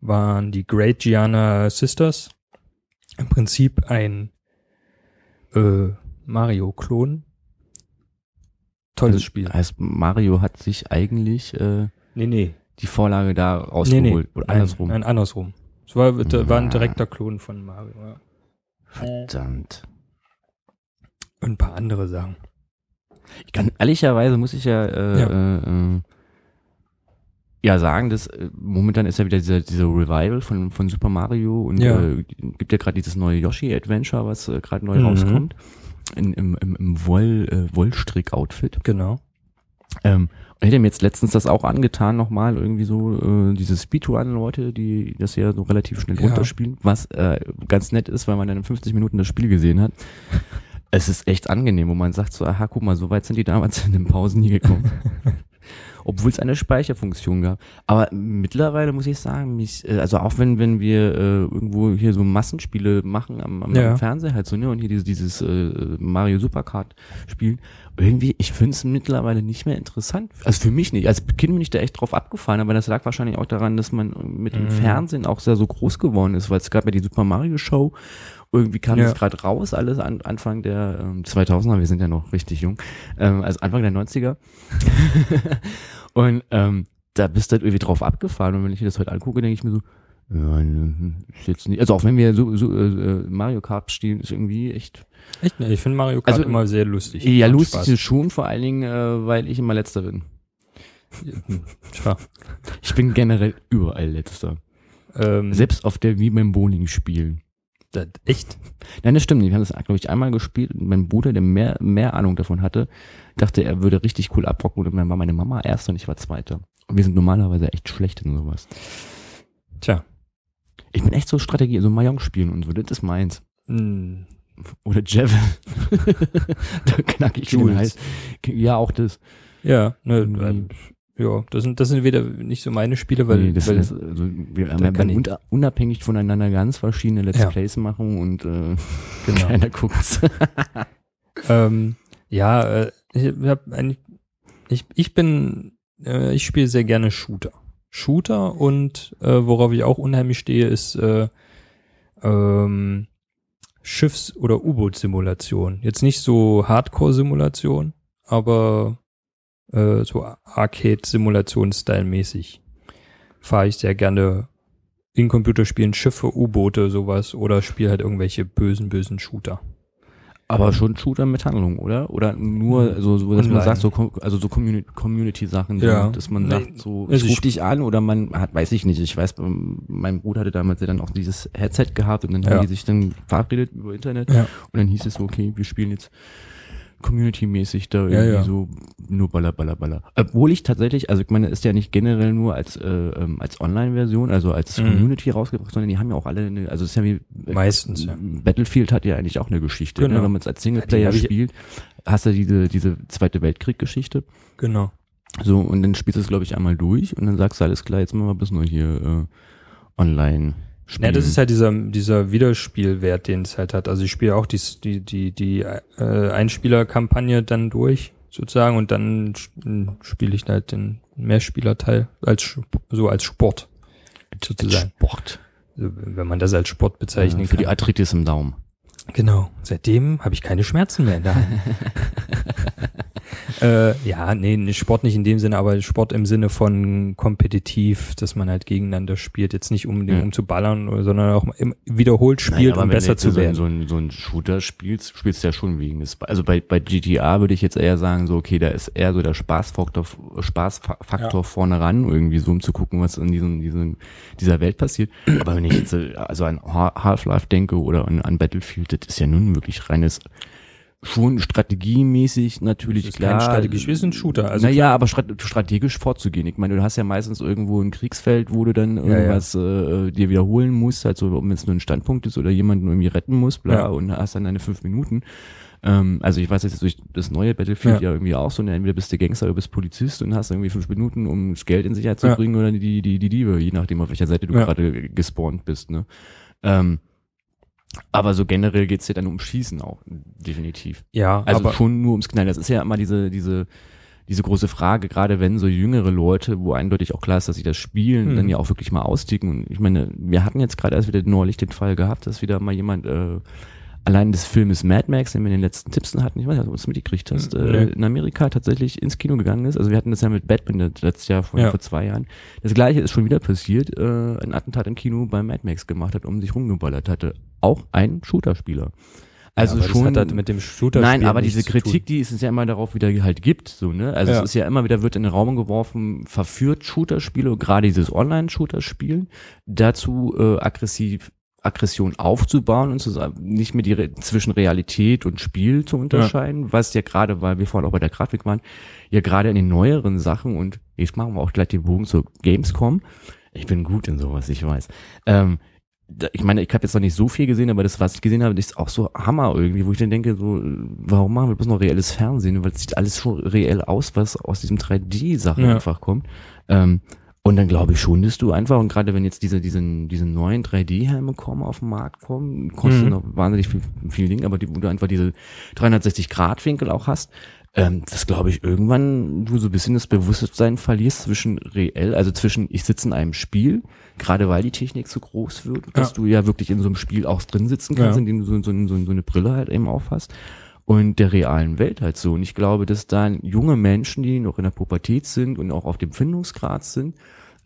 waren die Great Gianna Sisters. Im Prinzip ein äh, Mario-Klon. Tolles Spiel. Heißt, Mario hat sich eigentlich äh, Nee, nee. die Vorlage da rausgeholt. nee. Oder andersrum. Nein, nein, andersrum. Es war, war ein Ah. direkter Klon von Mario. Ja. Verdammt. Und ein paar andere Sachen. Ich kann, ehrlicherweise muss ich ja, äh, Ja. Äh, äh, ja sagen, dass äh, momentan ist ja wieder dieser, dieser Revival von, von Super Mario und Ja. äh, gibt ja gerade dieses neue Yoshi Adventure, was äh, gerade neu Mhm. rauskommt. In, im, im, im Woll, äh, Wollstrick-Outfit. Genau. Ähm, und ich hätte mir jetzt letztens das auch angetan, nochmal irgendwie so, äh, diese Speedrun-Leute, die das ja so relativ schnell Ja. runterspielen, was äh, ganz nett ist, weil man dann in 50 Minuten das Spiel gesehen hat. Es ist echt angenehm, wo man sagt so, aha, guck mal, so weit sind die damals in den Pausen nie gekommen. Obwohl es eine Speicherfunktion gab. Aber mittlerweile muss ich sagen, mich, äh, also auch wenn, wenn wir äh, irgendwo hier so Massenspiele machen am, am, Ja. am Fernseher halt so, ne, und hier dieses, dieses äh, Mario Supercard spielen, irgendwie, ich finde es mittlerweile nicht mehr interessant. Also für mich nicht. Als Kind bin ich da echt drauf abgefallen, aber das lag wahrscheinlich auch daran, dass man mit dem Mhm. Fernsehen auch sehr so groß geworden ist, weil es gab ja die Super Mario Show, irgendwie kam Ja. das gerade raus, alles an, Anfang der ähm, 2000er, wir sind ja noch richtig jung, ähm, also Anfang der 90er. und ähm, da bist du halt irgendwie drauf abgefahren und wenn ich mir das heute angucke, denke ich mir so, ja, ist jetzt nicht, also auch wenn wir so, so äh, Mario Kart spielen, ist irgendwie echt, Echt? ne, Ich finde Mario Kart Also, immer sehr lustig. ja, lustig Spaß. ist schon, vor allen Dingen, äh, weil ich immer Letzter bin. Tja. Ich bin generell überall Letzter. Ähm, Selbst auf der, wie beim Bowling spielen. Das, echt? Nein, das stimmt nicht. Wir haben das, glaube ich, einmal gespielt und mein Bruder, der mehr, mehr Ahnung davon hatte, dachte, er würde richtig cool abrocken und dann war meine Mama Erster und ich war Zweiter. Und wir sind normalerweise echt schlecht in sowas. Tja. Ich bin echt so Strategie, so Mahjong spielen und so, das ist meins. Hm. Oder Javel. da knack ich den Jules. Hals. Ja, auch das. Ja, ne, Mhm. ähm, ja, das sind, das sind wieder nicht so meine Spiele, weil, nee, das weil ist, also, wir haben unter, unabhängig voneinander ganz verschiedene Let's Ja. Plays machen und äh, Genau. keiner guckt's. ähm, ja, äh, ich hab eigentlich, ich, ich bin, äh, ich spiele sehr gerne Shooter. Shooter und äh, worauf ich auch unheimlich stehe, ist äh, ähm, Schiffs- oder U-Boot-Simulation. Jetzt nicht so Hardcore-Simulation, aber äh, so Arcade-Simulation-Style-mäßig fahre ich sehr gerne in Computerspielen Schiffe, U-Boote, sowas oder spiele halt irgendwelche bösen, bösen Shooter. Aber schon Shooter mit Handlung, oder? Oder nur so, so dass man Online. sagt, so, also so Community- Community-Sachen, Ja. dass man sagt, so, also ich ruf ich- dich an oder man hat, weiß ich nicht, ich weiß, mein Bruder hatte damals ja dann auch dieses Headset gehabt und dann Ja. haben die sich dann verabredet über Internet Ja. und dann hieß es so, okay, wir spielen jetzt Community-mäßig da Ja, irgendwie ja. so nur baller, baller, baller. Obwohl ich tatsächlich, also ich meine, ist ja nicht generell nur als äh, ähm, als Online-Version, also als Mhm. Community rausgebracht, sondern die haben ja auch alle eine, also es ist ja wie äh, Meistens, ja. Battlefield hat ja eigentlich auch eine Geschichte. Genau. Ne? Wenn man es als Singleplayer Ja, spielt, hast du diese, diese Zweite Weltkrieg-Geschichte. Genau. So, und dann spielst du es, glaube ich, einmal durch und dann sagst du, alles klar, jetzt machen wir bis nur hier äh, online spielen. Ja, das ist halt dieser, dieser Wiederspielwert, den es halt hat. Also ich spiele auch die, die, die, die äh, Einspielerkampagne dann durch, sozusagen, und dann spiele ich halt den Mehrspielerteil als so als Sport. Sozusagen. Sport. Also, wenn man das als Sport bezeichnen Äh, für die kann. Arthritis im Daumen. Genau. Seitdem habe ich keine Schmerzen mehr in der Hand. äh, ja, nee, Sport nicht in dem Sinne, aber Sport im Sinne von kompetitiv, dass man halt gegeneinander spielt. Jetzt nicht unbedingt Ja. um zu ballern, sondern auch wiederholt spielt, aber um wenn besser du zu so, ein- werden. so, ein, so ein Shooter spielst, spielst du ja schon wegen des, also bei, bei GTA würde ich jetzt eher sagen, so, okay, da ist eher so der Spaßfaktor, Spaßfaktor vorne ran, irgendwie so, um zu gucken, was in diesem, diesem, dieser Welt passiert. Aber wenn ich jetzt äh, also an Ha- Half-Life denke oder an, an Battlefield, das ist ja nun wirklich reines, schon strategiemäßig natürlich Das ist klar. kein strategisch, wir sind Shooter, also naja, aber strat strategisch vorzugehen. Ich meine, du hast ja meistens irgendwo ein Kriegsfeld, wo du dann irgendwas Äh, dir wiederholen musst, halt so, ob es nur ein Standpunkt ist oder jemanden irgendwie retten musst, bla, Ja. und hast dann deine fünf Minuten. Ähm, also ich weiß jetzt durch das neue Battlefield ja, Ja. irgendwie auch so, ne, entweder bist du Gangster oder bist Polizist und hast irgendwie fünf Minuten, um das Geld in Sicherheit zu Ja. bringen oder die, die, die Diebe, je nachdem, auf welcher Seite du Ja. gerade gespawnt bist, ne. Ähm, aber so generell geht's ja dann um Schießen auch, definitiv. Ja, Also aber schon nur ums Knallen. Das ist ja immer diese, diese, diese große Frage, gerade wenn so jüngere Leute, wo eindeutig auch klar ist, dass sie das spielen, Mhm. dann ja auch wirklich mal austicken. Und ich meine, wir hatten jetzt gerade erst wieder neulich den Fall gehabt, dass wieder mal jemand äh, allein des Filmes Mad Max, den wir in den letzten Tipps hatten, ich weiß nicht, ob du es mitgekriegt hast, Mhm, äh, in Amerika tatsächlich ins Kino gegangen ist. Also wir hatten das ja mit Batman letztes Jahr vor, Ja. vor zwei Jahren. Das gleiche ist schon wieder passiert, äh, ein Attentat im Kino bei Mad Max gemacht hat, um sich rumgeballert hatte. Auch ein Shooter-Spieler. Also ja, schon. halt mit dem Shooter Nein, aber diese. Kritik, die es ja immer darauf wieder halt gibt, so, ne? Also Ja. es ist ja immer wieder, wird in den Raum geworfen, verführt Shooter-Spiele, gerade dieses Online-Shooter-Spielen, dazu äh, aggressiv Aggression aufzubauen und zu sagen, nicht mehr die Re zwischen Realität und Spiel zu unterscheiden, was ja gerade, weil wir vorhin auch bei der Grafik waren, ja gerade in den neueren Sachen und jetzt machen wir auch gleich den Bogen zur Gamescom. Ich bin gut in sowas, ich weiß. Ähm, ich meine, ich habe jetzt noch nicht so viel gesehen, aber das, was ich gesehen habe, ist auch so Hammer irgendwie, wo ich dann denke, so, warum machen wir bloß noch reelles Fernsehen? Weil es sieht alles schon reell aus, was aus diesem 3D-Sachen Ja. einfach kommt. Ähm, und dann glaube ich schon, dass du einfach, und gerade wenn jetzt diese, diesen, diese neuen 3D-Helme kommen, auf den Markt kommen, kostet Mhm. noch wahnsinnig viel, viel Ding, aber die, wo du einfach diese 360-Grad-Winkel auch hast, ähm, das glaube ich irgendwann du so ein bisschen das Bewusstsein verlierst zwischen reell, also zwischen ich sitze in einem Spiel, gerade weil die Technik so groß wird, dass Ja. du ja wirklich in so einem Spiel auch drin sitzen kannst, Ja. indem du so, so, so, so eine Brille halt eben aufhast und der realen Welt halt so. Und ich glaube, dass da junge Menschen, die noch in der Pubertät sind und auch auf dem Findungsgrad sind,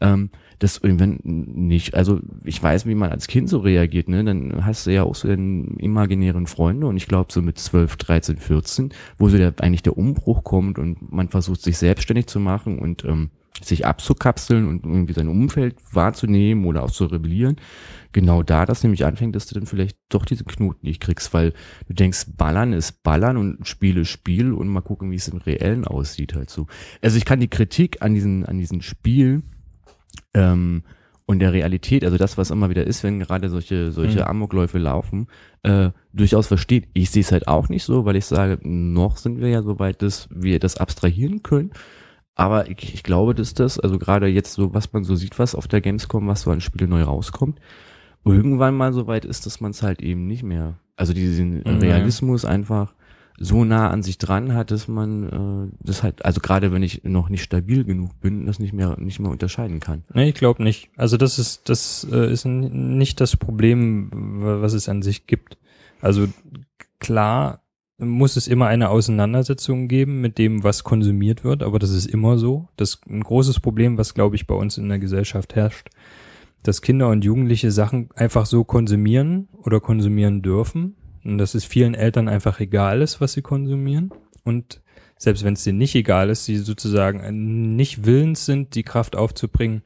ähm, das irgendwann nicht, also ich weiß, wie man als Kind so reagiert, ne? Dann hast du ja auch so den imaginären Freunde und ich glaube so mit 12, 13, 14, wo so der eigentlich der Umbruch kommt und man versucht sich selbstständig zu machen und ähm, sich abzukapseln und irgendwie sein Umfeld wahrzunehmen oder auch zu rebellieren. Genau da das nämlich anfängt, dass du dann vielleicht doch diese Knoten nicht kriegst, weil du denkst, Ballern ist Ballern und Spiel ist Spiel und mal gucken, wie es im Reellen aussieht halt so. Also ich kann die Kritik an diesen, an diesen Spiel ähm, und der Realität, also das, was immer wieder ist, wenn gerade solche, solche Mhm. Amokläufe laufen, äh, durchaus versteht. Ich sehe es halt auch nicht so, weil ich sage, noch sind wir ja so weit, dass wir das abstrahieren können. Aber ich, ich glaube, dass das, also gerade jetzt so, was man so sieht, was auf der Gamescom, was so an Spiele neu rauskommt, irgendwann mal so weit ist, dass man es halt eben nicht mehr, also diesen Mhm. Realismus einfach so nah an sich dran hat, dass man äh, das halt, also gerade wenn ich noch nicht stabil genug bin, das nicht mehr nicht mehr unterscheiden kann. Nee, ich glaube nicht. Also das ist, das äh, ist nicht das Problem, wa- was es an sich gibt. Also klar muss es immer eine Auseinandersetzung geben mit dem, was konsumiert wird, aber das ist immer so. Das ist ein großes Problem, was glaube ich bei uns in der Gesellschaft herrscht, dass Kinder und Jugendliche Sachen einfach so konsumieren oder konsumieren dürfen und dass es vielen Eltern einfach egal ist, was sie konsumieren und selbst wenn es denen nicht egal ist, sie sozusagen nicht willens sind, die Kraft aufzubringen,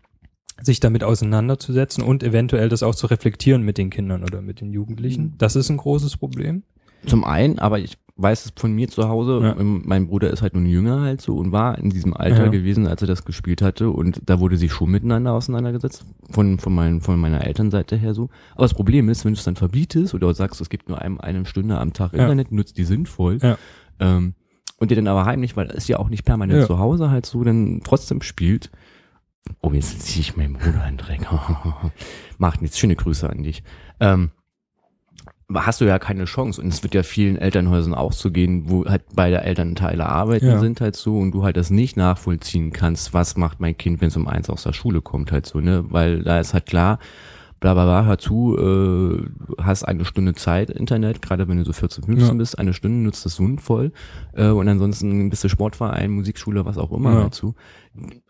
sich damit auseinanderzusetzen und eventuell das auch zu reflektieren mit den Kindern oder mit den Jugendlichen. Das ist ein großes Problem. Zum einen, aber ich weiß es von mir zu Hause, Ja. ähm, mein Bruder ist halt nun jünger halt so und war in diesem Alter Ja. gewesen, als er das gespielt hatte und da wurde sich schon miteinander auseinandergesetzt, von, von, meinen, von meiner Elternseite her so. Aber das Problem ist, wenn du es dann verbietest oder sagst, es gibt nur einem eine Stunde am Tag Ja. Internet, nutzt die sinnvoll, ähm, und der dann aber heimlich, weil er ist ja auch nicht permanent zu Hause halt so, dann trotzdem spielt. Oh, jetzt ziehe ich meinem Bruder einen Dreck. Macht nichts. Schöne Grüße an dich. Ähm, hast du ja keine Chance. Und es wird ja vielen Elternhäusern auch so gehen, wo halt beide Elternteile arbeiten Ja. sind halt so und du halt das nicht nachvollziehen kannst, was macht mein Kind, wenn es um eins aus der Schule kommt halt so, ne? Weil da ist halt klar, bla bla bla, hör zu, äh, hast eine Stunde Zeit, Internet, gerade wenn du so 14, 15 Ja. bist, eine Stunde nutzt das sinnvoll äh, und ansonsten bist du Sportverein, Musikschule, was auch immer Ja. halt so.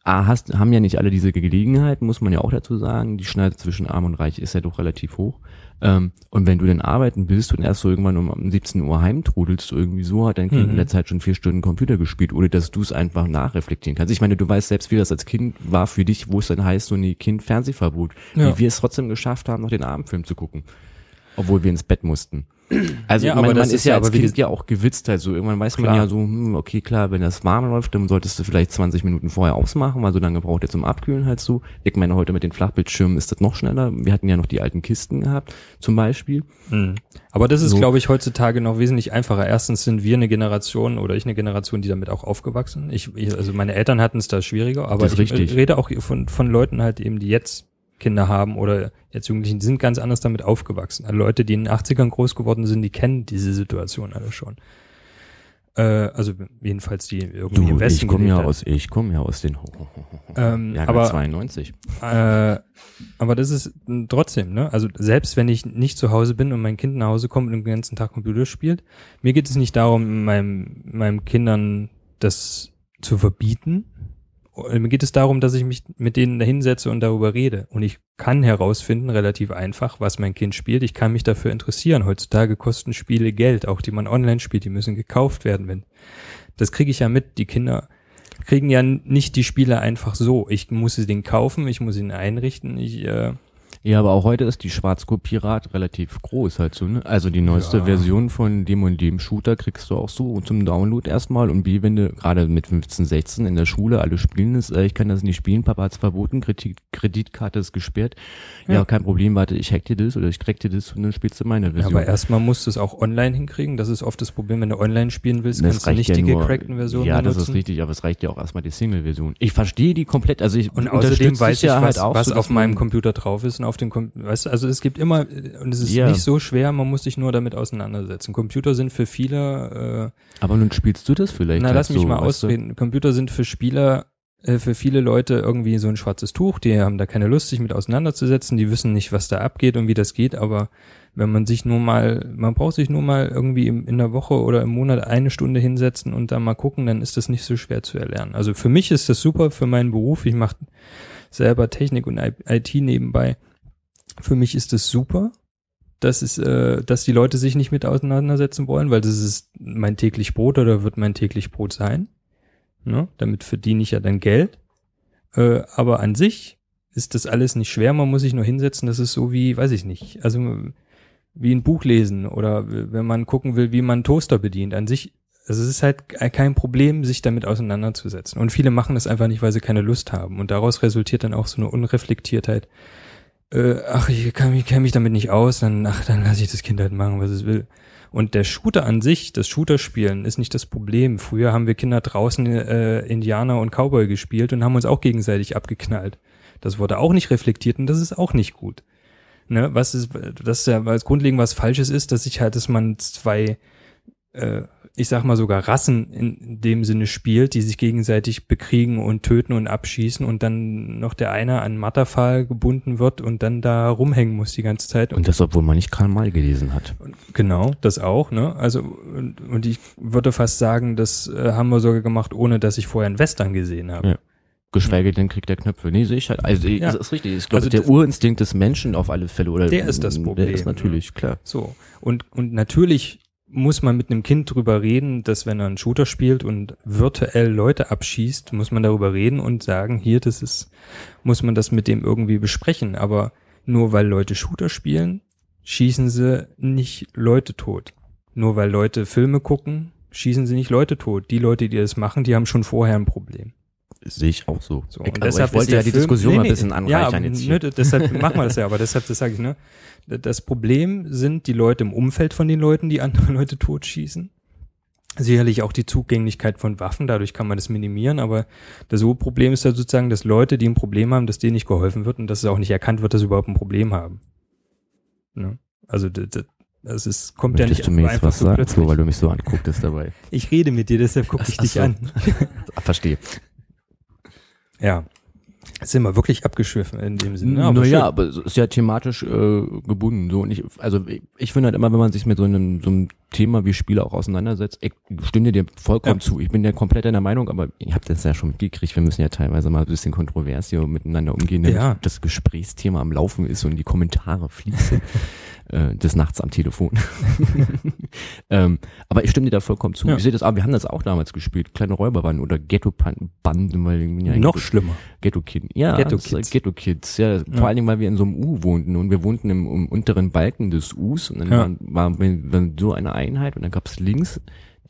A, hast, haben ja nicht alle diese Gelegenheit, muss man ja auch dazu sagen. Die Schneide zwischen Arm und Reich ist ja doch relativ hoch. Ähm, und wenn du dann arbeiten willst und erst so irgendwann um, um 17 Uhr heimtrudelst, irgendwie so, hat dein Kind Mhm. in der Zeit schon vier Stunden Computer gespielt, ohne dass du es einfach nachreflektieren kannst. Ich meine, du weißt selbst, wie das als Kind war für dich, wo es dann heißt, so nee, Kind Fernsehverbot. Ja. Wie wir es trotzdem geschafft haben, noch den Abendfilm zu gucken. Obwohl wir ins Bett mussten. Also Ja, man, aber man ist, ist ja ja als aber ges- ja auch gewitzt halt so. Irgendwann weiß man Klar. ja so, hm, okay, klar, wenn das warm läuft, dann solltest du vielleicht 20 Minuten vorher ausmachen, weil so lange braucht er zum Abkühlen halt so. Ich meine, heute mit den Flachbildschirmen ist das noch schneller. Wir hatten ja noch die alten Kisten gehabt, zum Beispiel. Mhm. Aber das ist, So. glaube ich, heutzutage noch wesentlich einfacher. Erstens sind wir eine Generation oder ich eine Generation, die damit auch aufgewachsen. Ich, ich also meine Eltern hatten es da schwieriger, aber ich richtig. rede auch von, von Leuten halt eben, die jetzt Kinder haben oder jetzt Jugendlichen, die sind ganz anders damit aufgewachsen. Also Leute, die in den 80ern groß geworden sind, die kennen diese Situation alle schon. Äh, also jedenfalls die irgendwie im Du, Westen ich komme ja aus, ich komme ja aus den Ähm, Jahrgang aber 92. äh, aber das ist m, trotzdem, ne? Also selbst wenn ich nicht zu Hause bin und mein Kind nach Hause kommt und den ganzen Tag Computer spielt, mir geht es nicht darum, meinem, meinem Kindern das zu verbieten. Mir geht es darum, dass ich mich mit denen da hinsetze und darüber rede. Und ich kann herausfinden, relativ einfach, was mein Kind spielt. Ich kann mich dafür interessieren. Heutzutage kosten Spiele Geld, auch die man online spielt, die müssen gekauft werden. Wenn das kriege ich ja mit. Die Kinder kriegen ja nicht die Spiele einfach so. Ich muss sie den kaufen, ich muss ihn einrichten. Ich, äh, Ja, aber auch heute ist die Schwarzkopierat relativ groß halt so, ne? Also die neueste Ja. Version von dem und dem Shooter kriegst du auch so zum Download erstmal und B, wenn du gerade mit 15, 16 in der Schule alle spielen ist, äh, ich kann das nicht spielen, Papa hat's verboten, Kredit, Kreditkarte ist gesperrt. Ja. Ja. kein Problem, warte, ich hack dir das oder ich crack dir das und dann spielst du meine ja, Version. aber erstmal musst du es auch online hinkriegen. Das ist oft das Problem, wenn du online spielen willst, Das kannst du nicht ja die nur- gecrackten Versionen Ja, das benutzen. ist richtig, aber es reicht ja auch erstmal die Single-Version. Ich verstehe die komplett, also ich Und außerdem weiß ich, ja was, halt auch was so, auf meinem Computer drauf ist und auf dem Com weißt du, also es gibt immer, und es ist Ja. nicht so schwer, man muss sich nur damit auseinandersetzen. Computer sind für viele, äh, Aber nun spielst du das vielleicht na halt lass mich so, mal weißt du? ausreden, Computer sind für Spieler, äh, für viele Leute irgendwie so ein schwarzes Tuch, die haben da keine Lust, sich mit auseinanderzusetzen, die wissen nicht, was da abgeht und wie das geht, aber wenn man sich nur mal, man braucht sich nur mal irgendwie in der Woche oder im Monat eine Stunde hinsetzen und da mal gucken, dann ist das nicht so schwer zu erlernen. Also für mich ist das super für meinen Beruf. Ich mache selber Technik und IT nebenbei. Für mich ist das super, dass es, äh, dass die Leute sich nicht mit auseinandersetzen wollen, weil das ist mein täglich Brot oder wird mein täglich Brot sein. Ne? Damit verdiene ich ja dann Geld. Äh, aber an sich ist das alles nicht schwer, man muss sich nur hinsetzen, das ist so wie, weiß ich nicht, also wie ein Buch lesen oder wenn man gucken will, wie man Toaster bedient. An sich, also es ist halt kein Problem, sich damit auseinanderzusetzen. Und viele machen das einfach nicht, weil sie keine Lust haben. Und daraus resultiert dann auch so eine Unreflektiertheit äh, ach, ich kann mich, kenn mich damit nicht aus, dann, ach, dann lasse ich das Kind halt machen, was es will. Und der Shooter an sich, das Shooter-Spielen, ist nicht das Problem. Früher haben wir Kinder draußen äh, Indianer und Cowboy gespielt und haben uns auch gegenseitig abgeknallt. Das wurde auch nicht reflektiert und das ist auch nicht gut. Ne, was ist, das ist ja als grundlegend was Falsches ist, dass sich halt, dass man zwei äh, ich sag mal sogar Rassen in dem Sinne spielt, die sich gegenseitig bekriegen und töten und abschießen und dann noch der eine an Matterfall gebunden wird und dann da rumhängen muss die ganze Zeit. Und das, obwohl man nicht Karl May gelesen hat. Genau, das auch, ne? Also, und, und ich würde fast sagen, das äh, haben wir sogar gemacht, ohne dass ich vorher einen Western gesehen habe. Ja. Geschweige denn kriegt der Knöpfe. Nee, sehe ich halt. Also, ja. das ist richtig. Ich glaube, also der Urinstinkt des Menschen auf alle Fälle, oder? Der ist das Problem. Der ist natürlich, klar. So. Und, und natürlich muss man mit einem Kind drüber reden, dass wenn er einen Shooter spielt und virtuell Leute abschießt, muss man darüber reden und sagen, hier, das ist, muss man das mit dem irgendwie besprechen. Aber nur weil Leute Shooter spielen, schießen sie nicht Leute tot. Nur weil Leute Filme gucken, schießen sie nicht Leute tot. Die Leute, die das machen, die haben schon vorher ein Problem. Sehe ich auch so. so ich, deshalb ich wollte ja die Film, Diskussion nee, nee, mal ein bisschen anreichern ja, jetzt hier. Nö, deshalb machen wir das ja, aber deshalb, das sage ich, ne? Das Problem sind die Leute im Umfeld von den Leuten, die andere Leute totschießen. Sicherlich auch die Zugänglichkeit von Waffen, dadurch kann man das minimieren, aber das Problem ist ja sozusagen, dass Leute, die ein Problem haben, dass denen nicht geholfen wird und dass es auch nicht erkannt wird, dass sie überhaupt ein Problem haben. Ne? Also das, das ist, kommt Möchtest ja nicht du mir einfach was so sagen. So, weil du mich so angucktest dabei. Ich rede mit dir, deshalb gucke ich dich so. an. Verstehe. Ja. Sind wir wirklich abgeschwiffen in dem Sinne. Ne? naja, aber es ist ja thematisch äh, gebunden. So. Und ich, also ich finde halt immer, wenn man sich mit so einem, so einem Thema wie Spiele auch auseinandersetzt, ich stimme dir vollkommen ja. zu. Ich bin ja komplett in der Meinung, aber ich habe das ja schon mitgekriegt, wir müssen ja teilweise mal ein bisschen kontrovers hier miteinander umgehen, ja. das Gesprächsthema am Laufen ist und die Kommentare fließen. äh, des Nachts am Telefon. ähm, aber ich stimme dir da vollkommen zu. Ja. Ich sehe das, aber wir haben das auch damals gespielt. Kleine Räuberbanden oder Ghetto-Banden, weil ja, noch schlimmer. Ghetto-Kids. Ja, Ghetto-Kids. Ghetto-Kids. Ja, ja, vor allen Dingen, weil wir in so einem U wohnten und wir wohnten im, im unteren Balken des Us und dann ja. war, war, war so eine Einheit und dann gab es links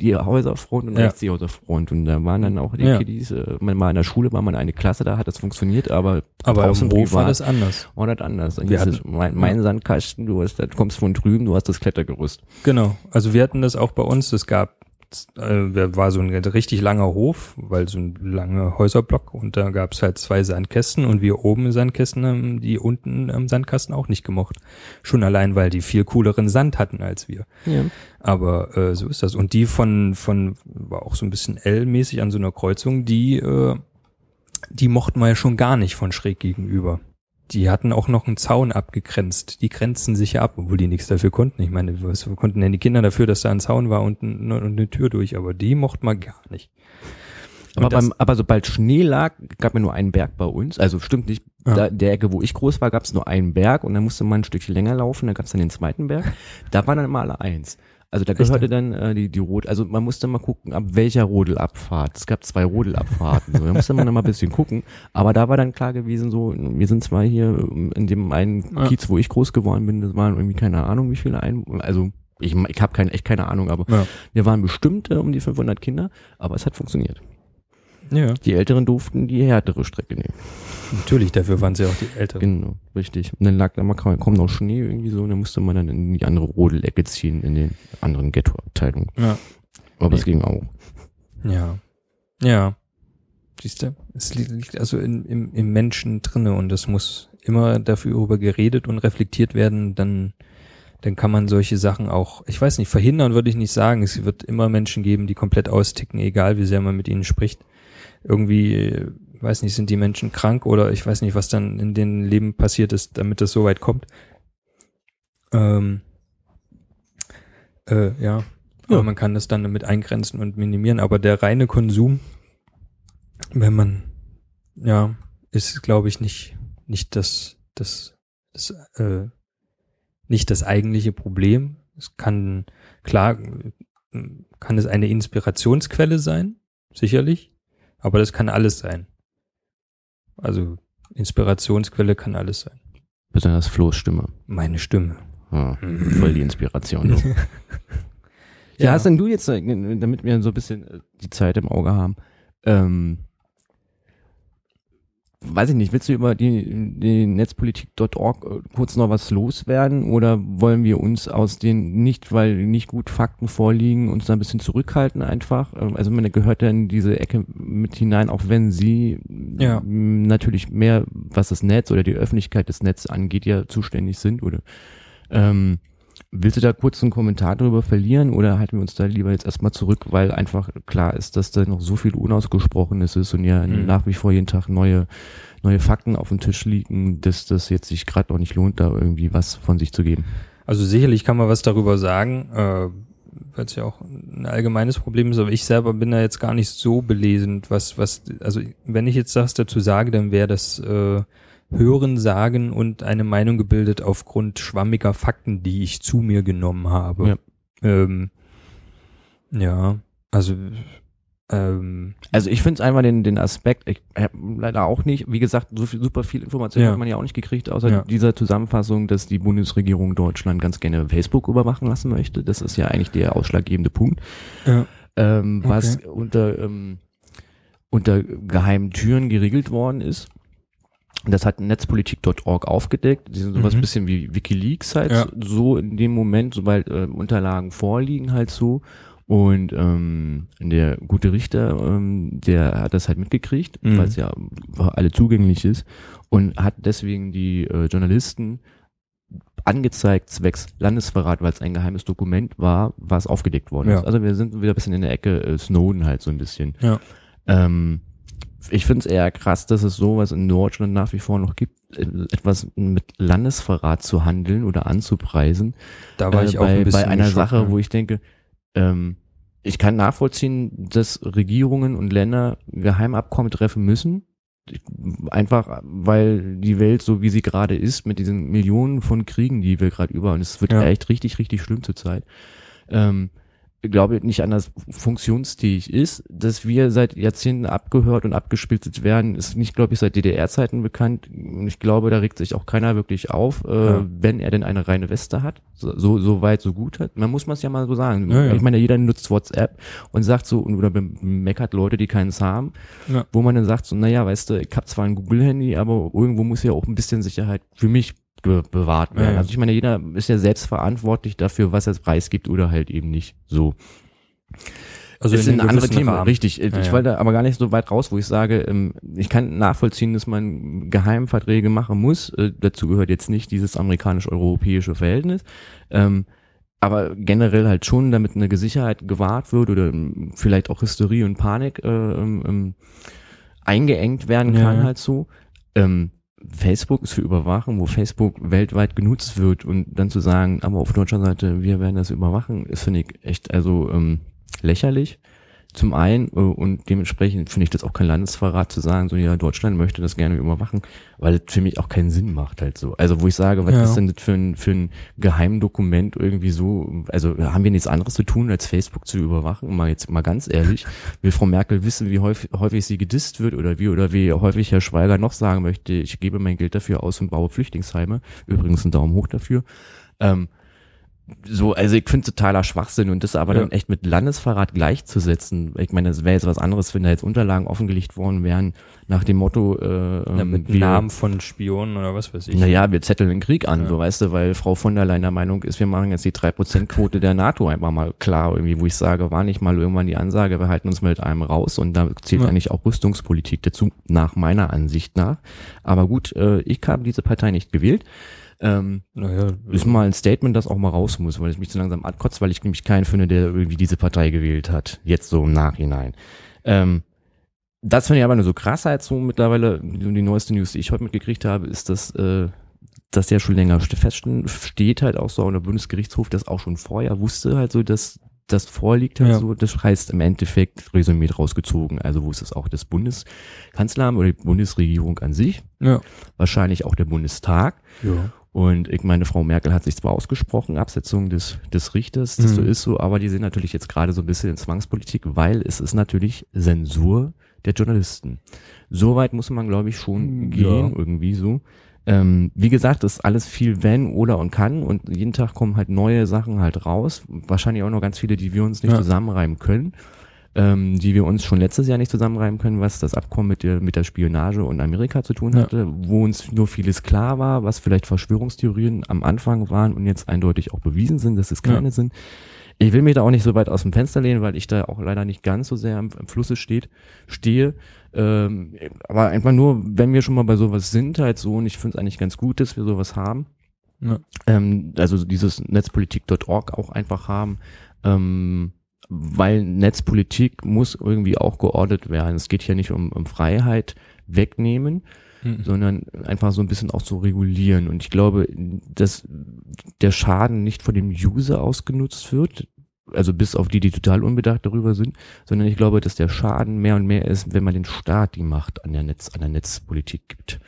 die Häuserfront und ja. rechts die Häuserfront. Und da waren dann auch die ja. Kiddies, äh, man mal in der Schule war man eine Klasse, da hat das funktioniert, aber aber draußen im Hof war das anders. War das anders. Wir hatten, mein, mein. Sandkasten, du hast, du kommst von drüben, du hast das Klettergerüst. Genau. Also wir hatten das auch bei uns. Es gab äh, war so ein richtig langer Hof, weil so ein langer Häuserblock und da gab es halt zwei Sandkästen und wir oben Sandkästen haben die unten am Sandkasten auch nicht gemocht. Schon allein, weil die viel cooleren Sand hatten als wir. Ja. Aber äh, so ist das. Und die von, von, war auch so ein bisschen L-mäßig an so einer Kreuzung, die, äh, die mochten wir ja schon gar nicht von schräg gegenüber die hatten auch noch einen Zaun abgegrenzt. Die grenzten sich ja ab, obwohl die nichts dafür konnten. Ich meine, was konnten denn die Kinder dafür, dass da ein Zaun war und, ein, und eine Tür durch, aber die mochten man gar nicht. Aber, beim, aber sobald Schnee lag, gab es nur einen Berg bei uns. Also stimmt nicht, ja. da, der Ecke, wo ich groß war, gab es nur einen Berg und dann musste man ein Stückchen länger laufen, dann gab es dann den zweiten Berg. Da waren dann immer alle eins. Also da gehörte dann äh, die, die Rot, also man musste mal gucken, ab welcher Rodelabfahrt. Es gab zwei Rodelabfahrten, so. da musste man dann mal ein bisschen gucken. Aber da war dann klar gewesen, so, wir sind zwar hier in dem einen ja. Kiez, wo ich groß geworden bin, das waren irgendwie keine Ahnung, wie viele ein, also ich, ich habe keine, echt keine Ahnung, aber ja. wir waren bestimmt äh, um die 500 Kinder, aber es hat funktioniert. Ja. Die Älteren durften die härtere Strecke nehmen. Natürlich, dafür waren sie auch die Älteren. Genau, richtig. Und dann lag da mal kaum noch Schnee irgendwie so, und dann musste man dann in die andere Rodelecke ziehen, in den anderen Ghetto-Abteilungen. Ja. Aber nee. es ging auch. Ja. Ja. Siehst du? Es liegt also in, im, im Menschen drinne und es muss immer dafür geredet und reflektiert werden, dann dann kann man solche Sachen auch, ich weiß nicht, verhindern würde ich nicht sagen. Es wird immer Menschen geben, die komplett austicken, egal wie sehr man mit ihnen spricht irgendwie, weiß nicht, sind die Menschen krank oder ich weiß nicht, was dann in den Leben passiert ist, damit das so weit kommt. Ähm, äh, ja. ja. Aber man kann das dann damit eingrenzen und minimieren. Aber der reine Konsum, wenn man, ja, ist, glaube ich, nicht, nicht das, das, das, äh, nicht das eigentliche Problem. Es kann, klar, kann es eine Inspirationsquelle sein, sicherlich. Aber das kann alles sein. Also Inspirationsquelle kann alles sein. Besonders Flo's Stimme. Meine Stimme. Ja, voll die Inspiration. ja, ja, hast denn du jetzt, äh, damit wir so ein bisschen äh, die Zeit im Auge haben, ähm, weiß ich nicht, willst du über die, die Netzpolitik.org äh, kurz noch was loswerden oder wollen wir uns aus den, nicht weil nicht gut Fakten vorliegen, uns da ein bisschen zurückhalten einfach? Ähm, also man gehört ja in diese Ecke mit hinein, auch wenn sie Ja. natürlich mehr, was das Netz oder die Öffentlichkeit des Netzes angeht, ja zuständig sind oder ähm, Willst du da kurz einen Kommentar drüber verlieren oder halten wir uns da lieber jetzt erstmal zurück, weil einfach klar ist, dass da noch so viel Unausgesprochenes ist und ja Mhm. nach wie vor jeden Tag neue, neue Fakten auf dem Tisch liegen, dass das jetzt sich gerade noch nicht lohnt, da irgendwie was von sich zu geben. Also sicherlich kann man was darüber sagen, äh, weil es ja auch ein allgemeines Problem ist, aber ich selber bin da jetzt gar nicht so belesen, was, was, also wenn ich jetzt das dazu sage, dann wäre das äh, Hören, Sagen und eine Meinung gebildet aufgrund schwammiger Fakten, die ich zu mir genommen habe. Ja. Ähm, ja, also ähm, Also ich finde es einfach den, den Aspekt, ich hab leider auch nicht, wie gesagt, so viel, super viel Information Ja. hat man ja auch nicht gekriegt, außer Ja. dieser Zusammenfassung, dass die Bundesregierung Deutschland ganz gerne Facebook überwachen lassen möchte. Das ist ja eigentlich der ausschlaggebende Punkt. ja. ähm, was Okay. unter, ähm, unter geheimen Türen geregelt worden ist. Das hat netzpolitik.org aufgedeckt. Die sind sowas Mhm. bisschen wie Wikileaks halt Ja. so in dem Moment, sobald äh, Unterlagen vorliegen halt so. Und ähm, der gute Richter, ähm, der hat das halt mitgekriegt, Mhm. weil es ja alle zugänglich ist und hat deswegen die äh, Journalisten angezeigt zwecks Landesverrat, weil es ein geheimes Dokument war, was aufgedeckt worden Ja. ist. Also wir sind wieder ein bisschen in der Ecke äh, Snowden halt so ein bisschen. Ja. Ähm, ich finde es eher krass, dass es sowas in Deutschland nach wie vor noch gibt, äh, etwas mit Landesverrat zu handeln oder anzupreisen. Da war Äh, ich auch bei, ein bisschen bei einer Sache, ja. wo ich denke, ähm, ich kann nachvollziehen, dass Regierungen und Länder Geheimabkommen treffen müssen. Einfach, weil die Welt so wie sie gerade ist, mit diesen Millionen von Kriegen, die wir gerade über, und es wird Ja. echt richtig, richtig schlimm zurzeit, ähm, ich glaube nicht anders funktionsfähig ist, dass wir seit Jahrzehnten abgehört und abgespitzt werden, ist nicht, glaube ich, seit DDR-Zeiten bekannt. Und Ich glaube, da regt sich auch keiner wirklich auf, äh, Ja. wenn er denn eine reine Weste hat. So, so, weit, so gut hat. Man muss man es ja mal so sagen. Ja, ja. Ich meine, jeder nutzt WhatsApp und sagt so, oder meckert Leute, die keins haben, wo man dann sagt so, naja, weißt du, ich habe zwar ein Google-Handy, aber irgendwo muss ja auch ein bisschen Sicherheit für mich be bewahrt werden. Ja, ja. Also ich meine, jeder ist ja selbst verantwortlich dafür, was er preisgibt oder halt eben nicht. So. Also ist in ein anderes Thema, Rahmen. richtig. Ich Ja, ja. wollte aber gar nicht so weit raus, wo ich sage, ähm, ich kann nachvollziehen, dass man Geheimverträge machen muss. Äh, dazu gehört jetzt nicht dieses amerikanisch-europäische Verhältnis. Ähm, aber generell halt schon, damit eine Sicherheit gewahrt wird oder ähm, vielleicht auch Hysterie und Panik äh, ähm, ähm, eingeengt werden kann ja. halt so. Ähm, Facebook ist für Überwachung, wo Facebook weltweit genutzt wird und dann zu sagen, aber auf deutscher Seite, wir werden das überwachen, ist finde ich echt also ähm, lächerlich. Zum einen äh, und dementsprechend finde ich das auch kein Landesverrat zu sagen, so ja, Deutschland möchte das gerne überwachen, weil das für mich auch keinen Sinn macht halt so. Also wo ich sage, was Ja. ist denn das für ein, für ein Geheimdokument irgendwie so, also haben wir nichts anderes zu tun, als Facebook zu überwachen, mal jetzt mal ganz ehrlich. Will Frau Merkel wissen, wie häufig, häufig sie gedisst wird oder wie, oder wie häufig Herr Schweiger noch sagen möchte, ich gebe mein Geld dafür aus und baue Flüchtlingsheime. Übrigens ein Daumen hoch dafür. Ähm, so, also ich finde totaler Schwachsinn und das aber Ja. dann echt mit Landesverrat gleichzusetzen. Ich meine, das wäre jetzt was anderes, wenn da jetzt Unterlagen offengelegt worden wären, nach dem Motto, äh, Ja, ähm, mit wir- Namen von Spionen oder was weiß ich. naja, wir zetteln den Krieg an, Ja. so weißt du, weil Frau von der Leyen der Meinung ist, wir machen jetzt die 3%-Quote der NATO einfach mal klar, irgendwie, wo ich sage, war nicht mal irgendwann die Ansage, wir halten uns mit einem raus und da zählt eigentlich auch Rüstungspolitik dazu, nach meiner Ansicht nach. Aber gut, äh, ich habe diese Partei nicht gewählt. Ähm, Naja, ist mal ein Statement, das auch mal raus muss, weil es mich zu langsam ankotzt, weil ich nämlich keinen finde, der irgendwie diese Partei gewählt hat. Jetzt so im Nachhinein. Ähm, das finde ich aber nur so krass halt so mittlerweile. Die, neueste News, die ich heute mitgekriegt habe, ist, dass äh, das ja schon länger feststeht steht halt auch so, und der Bundesgerichtshof das auch schon vorher wusste halt so, dass das vorliegt halt Ja. so. Das heißt im Endeffekt Resümee rausgezogen. Also wusste es auch das Bundeskanzleramt oder die Bundesregierung an sich, ja. wahrscheinlich auch der Bundestag. ja. Und ich meine, Frau Merkel hat sich zwar ausgesprochen, Absetzung des, des Richters, das Mhm. so ist so, aber die sind natürlich jetzt gerade so ein bisschen in Zwangspolitik, weil es ist natürlich Zensur der Journalisten. Soweit muss man, glaube ich, schon Ja. gehen, irgendwie so. Ähm, wie gesagt, ist alles viel wenn, oder und kann und jeden Tag kommen halt neue Sachen halt raus. Wahrscheinlich auch noch ganz viele, die wir uns nicht Ja. zusammenreimen können. Ähm, die wir uns schon letztes Jahr nicht zusammenreimen können, was das Abkommen mit der, mit der Spionage und Amerika zu tun hatte, ja. wo uns nur vieles klar war, was vielleicht Verschwörungstheorien am Anfang waren und jetzt eindeutig auch bewiesen sind, dass es keine ja. sind. Ich will mich da auch nicht so weit aus dem Fenster lehnen, weil ich da auch leider nicht ganz so sehr am, am Flusse steht, stehe. Ähm, aber einfach nur, wenn wir schon mal bei sowas sind, halt so, und ich finde es eigentlich ganz gut, dass wir sowas haben. Ja. Ähm, also dieses Netzpolitik.org auch einfach haben. Ähm, weil Netzpolitik muss irgendwie auch geordnet werden. Es geht hier nicht um, um Freiheit wegnehmen, mhm. sondern einfach so ein bisschen auch zu regulieren. Und ich glaube, dass der Schaden nicht von dem User ausgenutzt wird, also bis auf die, die total unbedacht darüber sind, sondern ich glaube, dass der Schaden mehr und mehr ist, wenn man den Staat die Macht an der Netz, an der Netzpolitik gibt.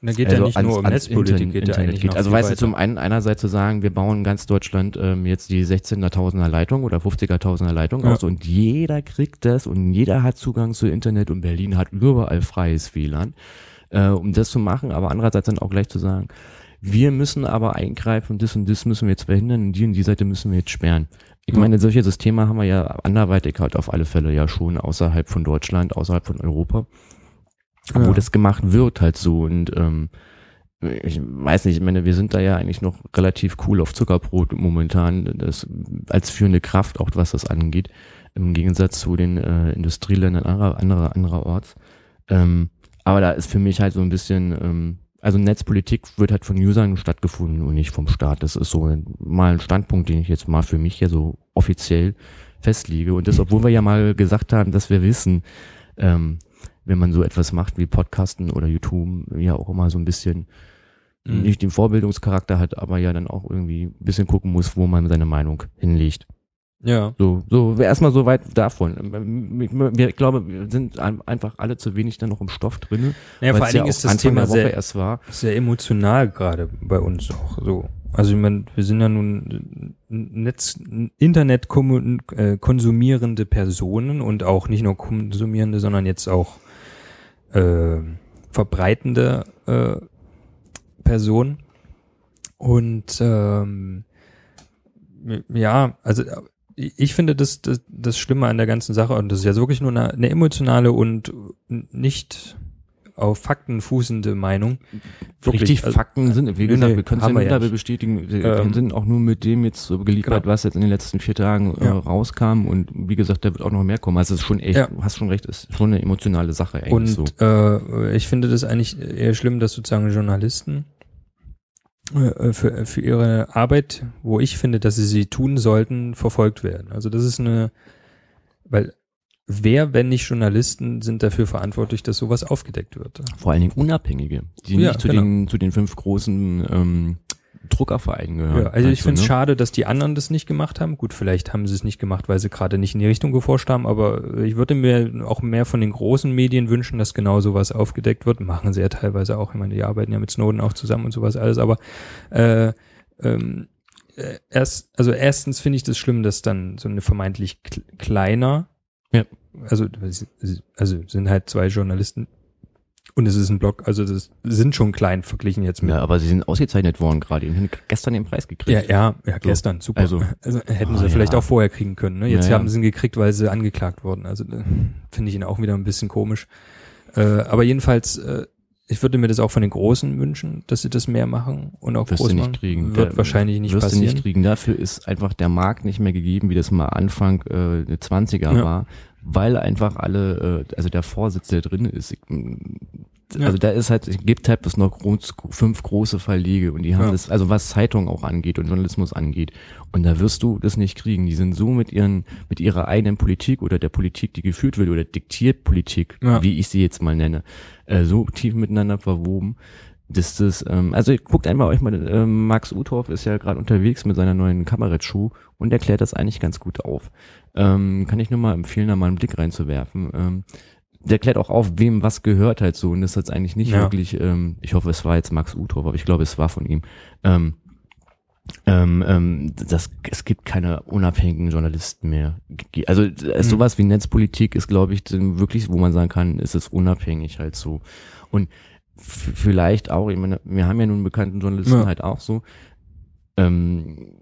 Da geht also ja nicht ans, nur um Netzpolitik, Internet, geht ja eigentlich geht. Also weißt du, zum einen einerseits zu sagen, wir bauen in ganz Deutschland ähm, jetzt die 16.000er Leitung oder 50er Leitung ja. aus und jeder kriegt das und jeder hat Zugang zu Internet und Berlin hat überall freies WLAN, äh, um das zu machen, aber andererseits dann auch gleich zu sagen, wir müssen aber eingreifen, das und das müssen wir jetzt verhindern und die und die Seite müssen wir jetzt sperren. Ich meine, solche Systeme haben wir ja anderweitig halt auf alle Fälle ja schon außerhalb von Deutschland, außerhalb von Europa ja. wo das gemacht wird halt so und ähm, ich weiß nicht, ich meine, wir sind da ja eigentlich noch relativ cool auf Zuckerbrot momentan, das als führende Kraft, auch was das angeht, im Gegensatz zu den äh, Industrieländern anderer, anderer, andererorts. Ähm, aber da ist für mich halt so ein bisschen, ähm, also Netzpolitik wird halt von Usern stattgefunden und nicht vom Staat. Das ist so mal ein Standpunkt, den ich jetzt mal für mich hier so offiziell festlege. Und das, obwohl wir ja mal gesagt haben, dass wir wissen, ähm, wenn man so etwas macht wie Podcasten oder YouTube, ja auch immer so ein bisschen mhm. nicht den Vorbildungscharakter hat, aber ja dann auch irgendwie ein bisschen gucken muss, wo man seine Meinung hinlegt. Ja. So, so erstmal so weit davon. Ich glaube, wir sind einfach alle zu wenig dann noch im Stoff drin. Ja, vor allen Dingen ja ist das Anfang Thema sehr, erst war. sehr emotional gerade bei uns auch so. Also ich meine, wir sind ja nun Netz, Internet äh, konsumierende Personen und auch nicht nur konsumierende, sondern jetzt auch äh, verbreitende äh, Person. Und ähm, ja, also ich finde das, das, das Schlimme an der ganzen Sache, und das ist ja wirklich nur eine, eine emotionale und nicht auf Fakten fußende Meinung. Wirklich, Richtig, also, Fakten sind, wie gesagt, nee, wir können es ja nicht bestätigen, wir ähm, sind auch nur mit dem jetzt so geliefert, genau. was jetzt in den letzten vier Tagen äh, ja. rauskam und wie gesagt, da wird auch noch mehr kommen. Also es ist schon echt, ja. du hast schon recht, ist schon eine emotionale Sache eigentlich und, so. Äh, ich finde das eigentlich eher schlimm, dass sozusagen Journalisten äh, für, für ihre Arbeit, wo ich finde, dass sie sie tun sollten, verfolgt werden. Also das ist eine, weil wer, wenn nicht Journalisten, sind dafür verantwortlich, dass sowas aufgedeckt wird? Vor allen Dingen Unabhängige, die ja, nicht zu, genau. den, zu den fünf großen ähm, Druckervereinen gehören. Ja, also ich finde es ne? schade, dass die anderen das nicht gemacht haben. Gut, vielleicht haben sie es nicht gemacht, weil sie gerade nicht in die Richtung geforscht haben, aber ich würde mir auch mehr von den großen Medien wünschen, dass genau sowas aufgedeckt wird. Machen sie ja teilweise auch. Ich meine, die arbeiten ja mit Snowden auch zusammen und sowas alles, aber äh, ähm, äh, erst, also erstens finde ich das schlimm, dass dann so eine vermeintlich kleiner ja. Also, also sind halt zwei Journalisten und es ist ein Blog, also das sind schon klein verglichen jetzt mit. Ja, aber sie sind ausgezeichnet worden gerade. Die haben gestern den Preis gekriegt. Ja, ja, ja, gestern, super. Also, also hätten sie ah, vielleicht ja. auch vorher kriegen können. Ne? Jetzt ja, haben sie ihn gekriegt, weil sie angeklagt wurden. Also äh, finde ich ihn auch wieder ein bisschen komisch. Äh, aber jedenfalls, äh, ich würde mir das auch von den Großen wünschen, dass sie das mehr machen und auch wirst groß nicht kriegen. Wird der, wahrscheinlich nicht wirst passieren. du nicht kriegen. Dafür ist einfach der Markt nicht mehr gegeben, wie das mal Anfang äh, 20er ja. war weil einfach alle, äh, also der Vorsitz, der drin ist, ich, also ja. da ist halt, es gibt halt bis noch fünf große Verlege und die haben ja. das, also was Zeitung auch angeht und Journalismus angeht. Und da wirst du das nicht kriegen. Die sind so mit ihren, mit ihrer eigenen Politik oder der Politik, die geführt wird oder diktiert Politik, ja. wie ich sie jetzt mal nenne, äh, so tief miteinander verwoben, dass das, ähm, also guckt einmal euch mal, äh, Max Uthoff ist ja gerade unterwegs mit seiner neuen Kabarettschuh und erklärt das eigentlich ganz gut auf. Ähm, kann ich nur mal empfehlen, da mal einen Blick reinzuwerfen. Ähm, der klärt auch auf, wem was gehört halt so. Und das ist jetzt eigentlich nicht ja. wirklich, ähm, ich hoffe, es war jetzt Max Uthoff, aber ich glaube, es war von ihm. Ähm, ähm, ähm, das, es gibt keine unabhängigen Journalisten mehr. Also mhm. sowas wie Netzpolitik ist, glaube ich, wirklich, wo man sagen kann, ist es unabhängig halt so. Und vielleicht auch, ich meine, wir haben ja nun bekannten Journalisten ja. halt auch so. Ähm,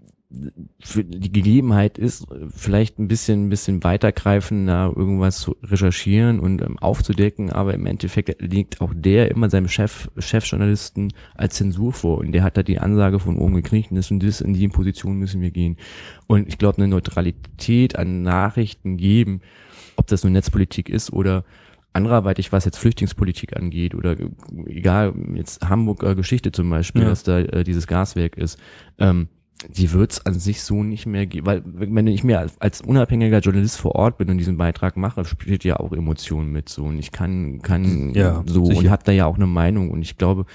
für die Gegebenheit ist, vielleicht ein bisschen, ein bisschen weitergreifender irgendwas zu recherchieren und ähm, aufzudecken, aber im Endeffekt liegt auch der immer seinem Chef, Chefjournalisten als Zensur vor und der hat da die Ansage von oben gekriegt und das und das in die Position müssen wir gehen. Und ich glaube, eine Neutralität an Nachrichten geben, ob das nur Netzpolitik ist oder andererweitig, was jetzt Flüchtlingspolitik angeht oder egal, jetzt Hamburger Geschichte zum Beispiel, Ja. dass da äh, dieses Gaswerk ist, ähm, die wird's an sich so nicht mehr geben, weil wenn ich mir als, als unabhängiger Journalist vor Ort bin und diesen Beitrag mache, spielt ja auch Emotionen mit so und ich kann kann Ja, so sicher. und habe da ja auch eine Meinung und ich glaube,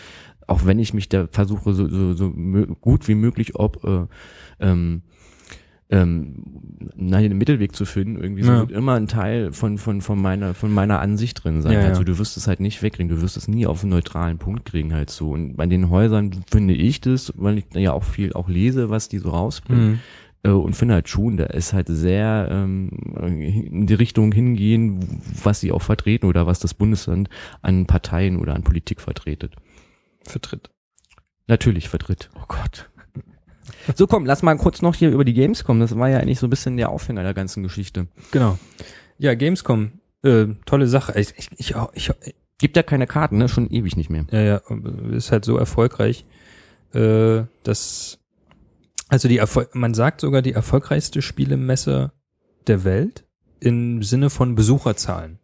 auch wenn ich mich da versuche so, so, so gut wie möglich ob äh, ähm, ähm, nein, einen Mittelweg zu finden, irgendwie so Ja. wird immer ein Teil von, von, von meiner, von meiner Ansicht drin sein. Ja. Also du wirst es halt nicht wegkriegen, du wirst es nie auf einen neutralen Punkt kriegen halt so. Und bei den Häusern finde ich das, weil ich da ja auch viel auch lese, was die so rausbringen. Mhm. Äh, und finde halt schon, da ist halt sehr ähm, in die Richtung hingehen, was sie auch vertreten oder was das Bundesland an Parteien oder an Politik vertretet. Vertritt. Natürlich vertritt. Oh Gott. So komm, lass mal kurz noch hier über die Games kommen. Das war ja eigentlich so ein bisschen der Aufhänger der ganzen Geschichte. Genau. Ja, Gamescom, äh, tolle Sache. Ich, ich, ich, ich, Gibt ja keine Karten, ne? Schon ewig nicht mehr. Ja, ja, ist halt so erfolgreich, äh, dass also die Erfol man sagt sogar die erfolgreichste Spielemesse der Welt im Sinne von Besucherzahlen.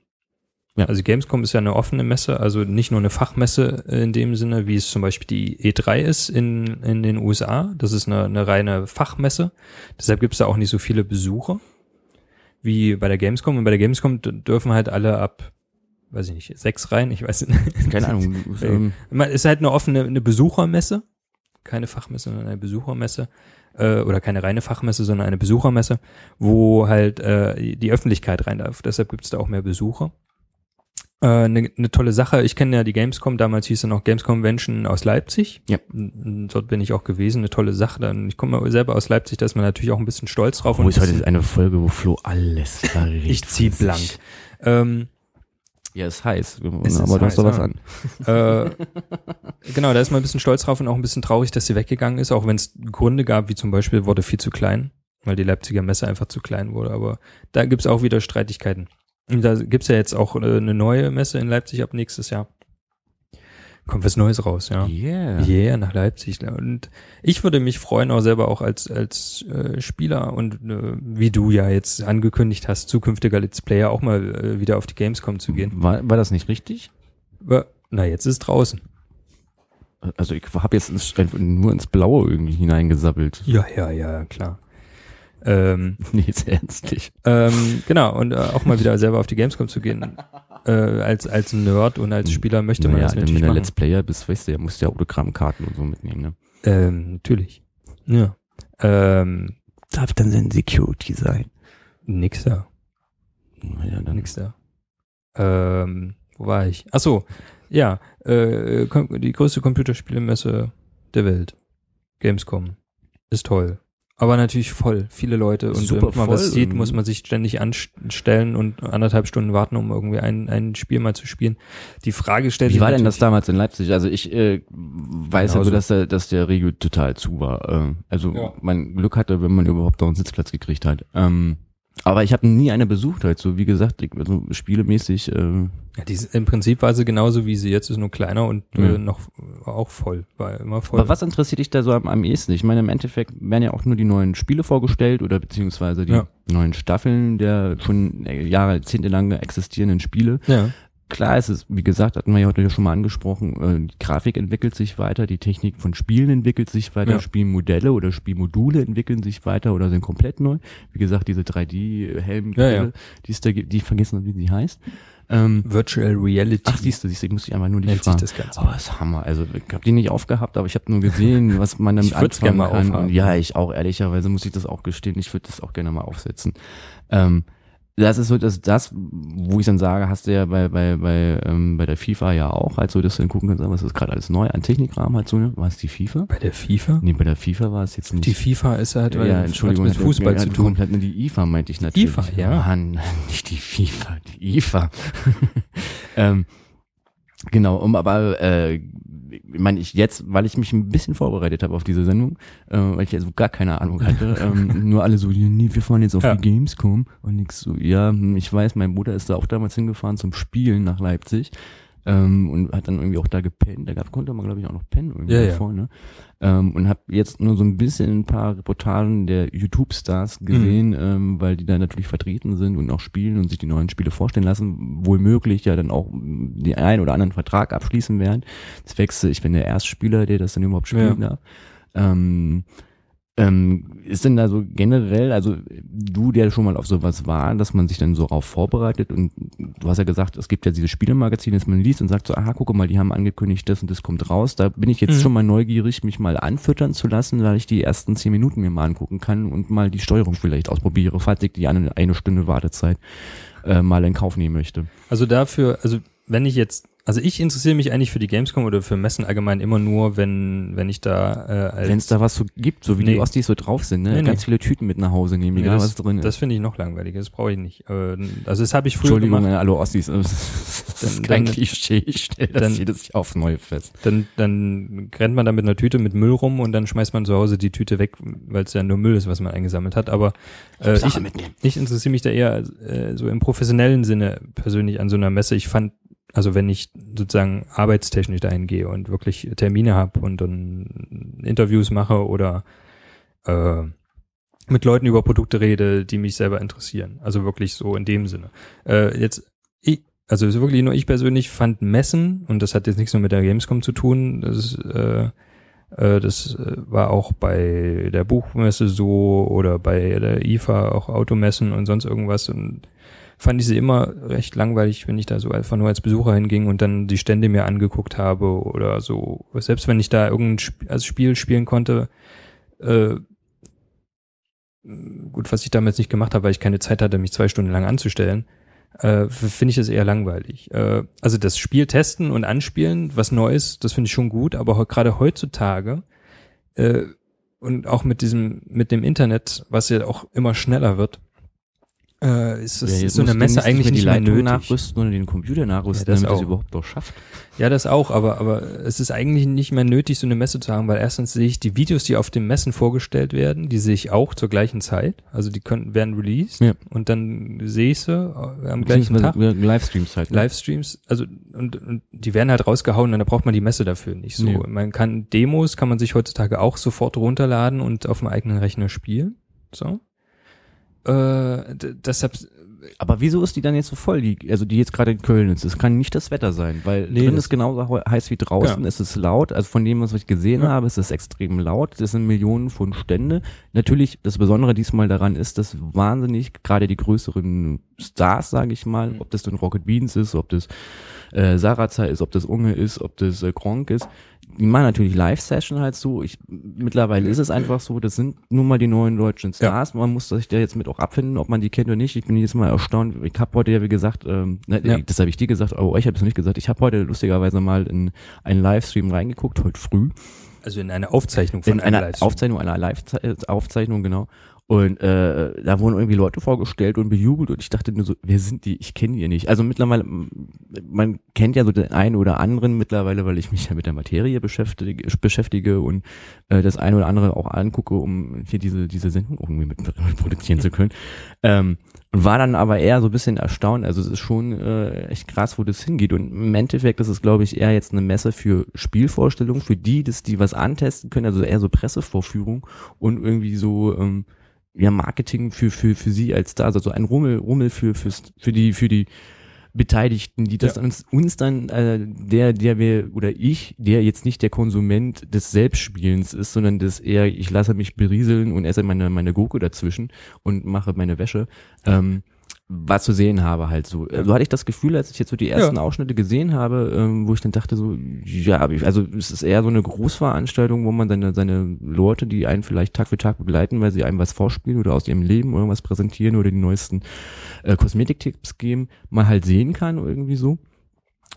Ja. Also Gamescom ist ja eine offene Messe, also nicht nur eine Fachmesse in dem Sinne, wie es zum Beispiel die E3 ist in, in den USA. Das ist eine, eine reine Fachmesse. Deshalb gibt es da auch nicht so viele Besucher wie bei der Gamescom. Und bei der Gamescom dürfen halt alle ab, weiß ich nicht, sechs rein, ich weiß nicht. Keine Ahnung. ähm, ist halt eine offene eine Besuchermesse, keine Fachmesse, sondern eine Besuchermesse äh, oder keine reine Fachmesse, sondern eine Besuchermesse, wo halt äh, die Öffentlichkeit rein darf. Deshalb gibt es da auch mehr Besucher. Eine äh, ne- ne tolle Sache. Ich kenne ja die Gamescom. Damals hieß es noch Games Convention aus Leipzig. Ja. Dort bin ich auch gewesen. Eine tolle Sache. Dann ich komme selber aus Leipzig. Da ist man natürlich auch ein bisschen stolz drauf. wo und ist heute eine Folge, wo Flo alles verrät. ich zieh blank. Ähm, Ja, ist heiß. Es ist aber du hast doch was an. Äh, genau, da ist man ein bisschen stolz drauf und auch ein bisschen traurig, dass sie weggegangen ist, auch wenn es Gründe gab, wie zum Beispiel wurde viel zu klein, weil die Leipziger Messe einfach zu klein wurde. Aber da gibt's auch wieder Streitigkeiten. Da gibt's ja jetzt auch äh, eine neue Messe in Leipzig ab nächstes Jahr. Kommt was Neues raus, ja. Yeah. Yeah, nach Leipzig. Und ich würde mich freuen, auch selber auch als, als äh, Spieler und äh, wie du ja jetzt angekündigt hast, zukünftiger Let's Player auch mal äh, wieder auf die Gamescom zu gehen. War, war das nicht richtig? Na, jetzt ist es draußen. Also ich habe jetzt ins, nur ins Blaue irgendwie hineingesabbelt. Ja, ja, ja, klar. Ähm, Nee, jetzt ernstlich. ähm, genau, und äh, auch mal wieder selber auf die Gamescom zu gehen. Äh, als, als Nerd und als Spieler möchte man naja, das wenn natürlich du machen. Let's Player bist, weißt du, ja, musst du ja Autogrammkarten und so mitnehmen, ne? ähm, natürlich. Ja. Ähm, Darf dann sein Security sein? nix da. Naja, dann Nix da. Ähm, wo war ich? Ach so, ja, äh, die größte Computerspielemesse der Welt. Gamescom. Ist toll. Aber natürlich voll. Viele Leute. Und Super wenn man was sieht, muss man sich ständig anstellen und anderthalb Stunden warten, um irgendwie ein, ein Spiel mal zu spielen. Die Frage stellt Wie sich war denn das damals in Leipzig? Also ich äh, weiß ja nur, dass der, dass der Regio total zu war. Äh, also Ja. man Glück hatte, wenn man überhaupt noch einen Sitzplatz gekriegt hat. Ähm, aber ich habe nie eine besucht halt. So wie gesagt, ich, also spielemäßig. Äh, Ja, die, ist- Im Prinzip war sie genauso wie sie jetzt ist, nur kleiner und äh, Ja. noch auch voll. War immer voll. aber was interessiert dich da so am, am ehesten? Ich meine, im Endeffekt werden ja auch nur die neuen Spiele vorgestellt oder beziehungsweise die Ja. neuen Staffeln der schon äh, Jahre, Jahrzehntelang existierenden Spiele. Ja. Klar, es ist, wie gesagt, hatten wir ja heute schon mal angesprochen, äh, die Grafik entwickelt sich weiter, die Technik von Spielen entwickelt sich weiter, Ja. Spielmodelle oder Spielmodule entwickeln sich weiter oder sind komplett neu. Wie gesagt, diese 3D-Helm, Ja, ja. die es da gibt, die vergessen, wie sie heißt. Ähm, Virtual Reality ach, siehst du, siehst du, ich muss dich einfach nur nicht nennt sich fragen. das Ganze. Oh, das ist Hammer. Also ich habe die nicht aufgehabt, aber ich habe nur gesehen, was man damit Ich anfangen gerne mal kann. aufhaben. Und ja, ich auch, ehrlicherweise muss ich das auch gestehen. Ich würde das auch gerne mal aufsetzen. Ähm, das ist so das, das, wo ich dann sage, hast du ja bei, bei, bei, ähm, bei der FIFA ja auch, halt so, dass du dann gucken kannst, was ist gerade alles neu an Technikrahmen halt so, ne? War es die FIFA? Bei der FIFA? Nee, bei der FIFA war es jetzt nicht. Die FIFA ist halt weil ja, hat Entschuldigung, mit Fußball ja, zu tun. komplett nur die IFA meinte ich natürlich. IFA, ja. Mann, nicht die FIFA, die IFA. ähm, genau, um aber äh, ich meine, ich jetzt, weil ich mich ein bisschen vorbereitet habe auf diese Sendung, äh, weil ich also gar keine Ahnung hatte, ähm, nur alle so, nee, wir fahren jetzt auf Ja. die Gamescom und nix so, ja, hm, ich weiß, mein Bruder ist da auch damals hingefahren zum Spielen nach Leipzig ähm, und hat dann irgendwie auch da gepennt. Da gab, konnte man, glaube ich, auch noch pennen irgendwie Ja, ja. davor, ne? Ähm, und habe jetzt nur so ein bisschen ein paar Reportagen der YouTube-Stars gesehen, ähm, weil die da natürlich vertreten sind und auch spielen und sich die neuen Spiele vorstellen lassen, wohl möglich ja dann auch den einen oder anderen Vertrag abschließen werden. Zwecks, ich bin der Erstspieler, der das dann überhaupt spielen darf. Ähm, ähm, ist denn da so generell, also du, der schon mal auf sowas war, dass man sich dann so darauf vorbereitet und du hast ja gesagt, es gibt ja diese Spielemagazine, dass man liest und sagt so, aha, gucke mal, die haben angekündigt, das und das kommt raus. Da bin ich jetzt Mhm. schon mal neugierig, mich mal anfüttern zu lassen, weil ich die ersten zehn Minuten mir mal angucken kann und mal die Steuerung vielleicht ausprobiere, falls ich die eine, eine Stunde Wartezeit äh, mal in Kauf nehmen möchte. Also dafür, also wenn ich jetzt, also ich interessiere mich eigentlich für die Gamescom oder für Messen allgemein immer nur, wenn, wenn ich da äh, als Wenn es da was so gibt, so wie die Nee. Ostis so drauf sind, ne? Nee, ganz nee. viele Tüten mit nach Hause nehmen, egal das, was drin Das ist. finde ich noch langweiliger, das brauche ich nicht. Äh, Also das habe ich früher Entschuldigung gemacht. alle Ostis, das ist kein dann- Klischee, ich stelle das dann- jedes Jahr aufs Neue fest. Dann, dann rennt man da mit einer Tüte mit Müll rum und dann schmeißt man zu Hause die Tüte weg, weil es ja nur Müll ist, was man eingesammelt hat. Aber äh, ich, ich interessiere mich da eher äh, so im professionellen Sinne persönlich an so einer Messe. Ich fand, also wenn ich sozusagen arbeitstechnisch dahin gehe und wirklich Termine habe und dann Interviews mache oder äh, mit Leuten über Produkte rede, die mich selber interessieren. Also wirklich so in dem Sinne. Äh, jetzt, ich, also es ist wirklich nur ich persönlich fand Messen, und das hat jetzt nichts nur mit der Gamescom zu tun, das äh, äh, das äh, war auch bei der Buchmesse so oder bei der IFA auch Automessen und sonst irgendwas und fand ich sie immer recht langweilig, wenn ich da so einfach nur als Besucher hinging und dann die Stände mir angeguckt habe oder so. Selbst wenn ich da irgendein Sp als Spiel spielen konnte, äh, gut, was ich damals nicht gemacht habe, weil ich keine Zeit hatte, mich zwei Stunden lang anzustellen, äh, finde ich das eher langweilig. Äh, also das Spiel testen und anspielen, was Neues, das finde ich schon gut, aber gerade heutzutage äh, und auch mit diesem, mit dem Internet, was ja auch immer schneller wird, äh, ist, das, Ja, ist so eine Messe eigentlich die nicht mehr Leitung nötig. nachrüsten oder den Computer nachrüsten, Ja, das damit auch. überhaupt noch schafft. Ja, das auch, aber, aber es ist eigentlich nicht mehr nötig, so eine Messe zu haben, weil erstens sehe ich die Videos, die auf den Messen vorgestellt werden, die sehe ich auch zur gleichen Zeit. Also die können, werden released Ja. und dann sehe ich sie äh, am gleichen Tag. Beziehungsweise Livestreams halt. ne? Livestreams, also und, und die werden halt rausgehauen und da braucht man die Messe dafür nicht. So, Nee. man kann Demos kann man sich heutzutage auch sofort runterladen und auf dem eigenen Rechner spielen. So. Äh, deshalb Aber wieso ist die dann jetzt so voll, die, also die jetzt gerade in Köln ist? Das kann nicht das Wetter sein, weil Nee, drin ist genauso heiß wie draußen, Ja. es ist laut, also von dem, was ich gesehen Ja. habe, ist es extrem laut, das sind Millionen von Stände. Natürlich, das Besondere diesmal daran ist, dass wahnsinnig, gerade die größeren Stars, sage ich mal, Mhm. ob das dann Rocket Beans ist, ob das äh, Saraza ist, ob das Unge ist, ob das äh, Gronk ist, die machen natürlich Live-Session halt so. Ich, mittlerweile ist es einfach so, das sind nun mal die neuen deutschen Stars. Man muss sich da jetzt mit auch abfinden, ob man die kennt oder nicht. Ich bin jetzt mal erstaunt. Ich habe heute ja, wie gesagt, ähm, ne, Ja. das habe ich dir gesagt, aber euch habe ich noch nicht gesagt. Ich habe heute lustigerweise mal in einen Livestream reingeguckt, heute früh. also in eine Aufzeichnung von In einer. Aufzeichnung, einer Live-Aufzeichnung, genau. Und äh, da wurden irgendwie Leute vorgestellt und bejubelt und ich dachte nur so, wer sind die? Ich kenne die nicht. Also mittlerweile, man kennt ja so den einen oder anderen mittlerweile, weil ich mich ja mit der Materie beschäftige, beschäftige und äh, das eine oder andere auch angucke, um hier diese, diese Sendung irgendwie mit, produzieren zu können. Ähm, war dann aber eher so ein bisschen erstaunt. Also es ist schon äh, echt krass, wo das hingeht. Und im Endeffekt ist es, glaube ich, eher jetzt eine Messe für Spielvorstellungen, für die, dass die was antesten können, also eher so Pressevorführung und irgendwie so ähm, ja Marketing für für für sie als Stars, also ein Rummel Rummel für fürs, für die für die Beteiligten, die das Ja. uns, uns dann äh, der der wir oder ich, der jetzt nicht der Konsument des Selbstspielens ist, sondern das eher ich lasse mich berieseln und esse meine meine Gurke dazwischen und mache meine Wäsche. Ähm, was zu sehen habe halt so. So hatte ich das Gefühl, als ich jetzt so die ersten Ja. Ausschnitte gesehen habe, ähm, wo ich dann dachte so, ja, also es ist eher so eine Großveranstaltung, wo man seine, seine Leute, die einen vielleicht Tag für Tag begleiten, weil sie einem was vorspielen oder aus ihrem Leben irgendwas präsentieren oder die neuesten äh, Kosmetiktipps geben, mal halt sehen kann irgendwie so.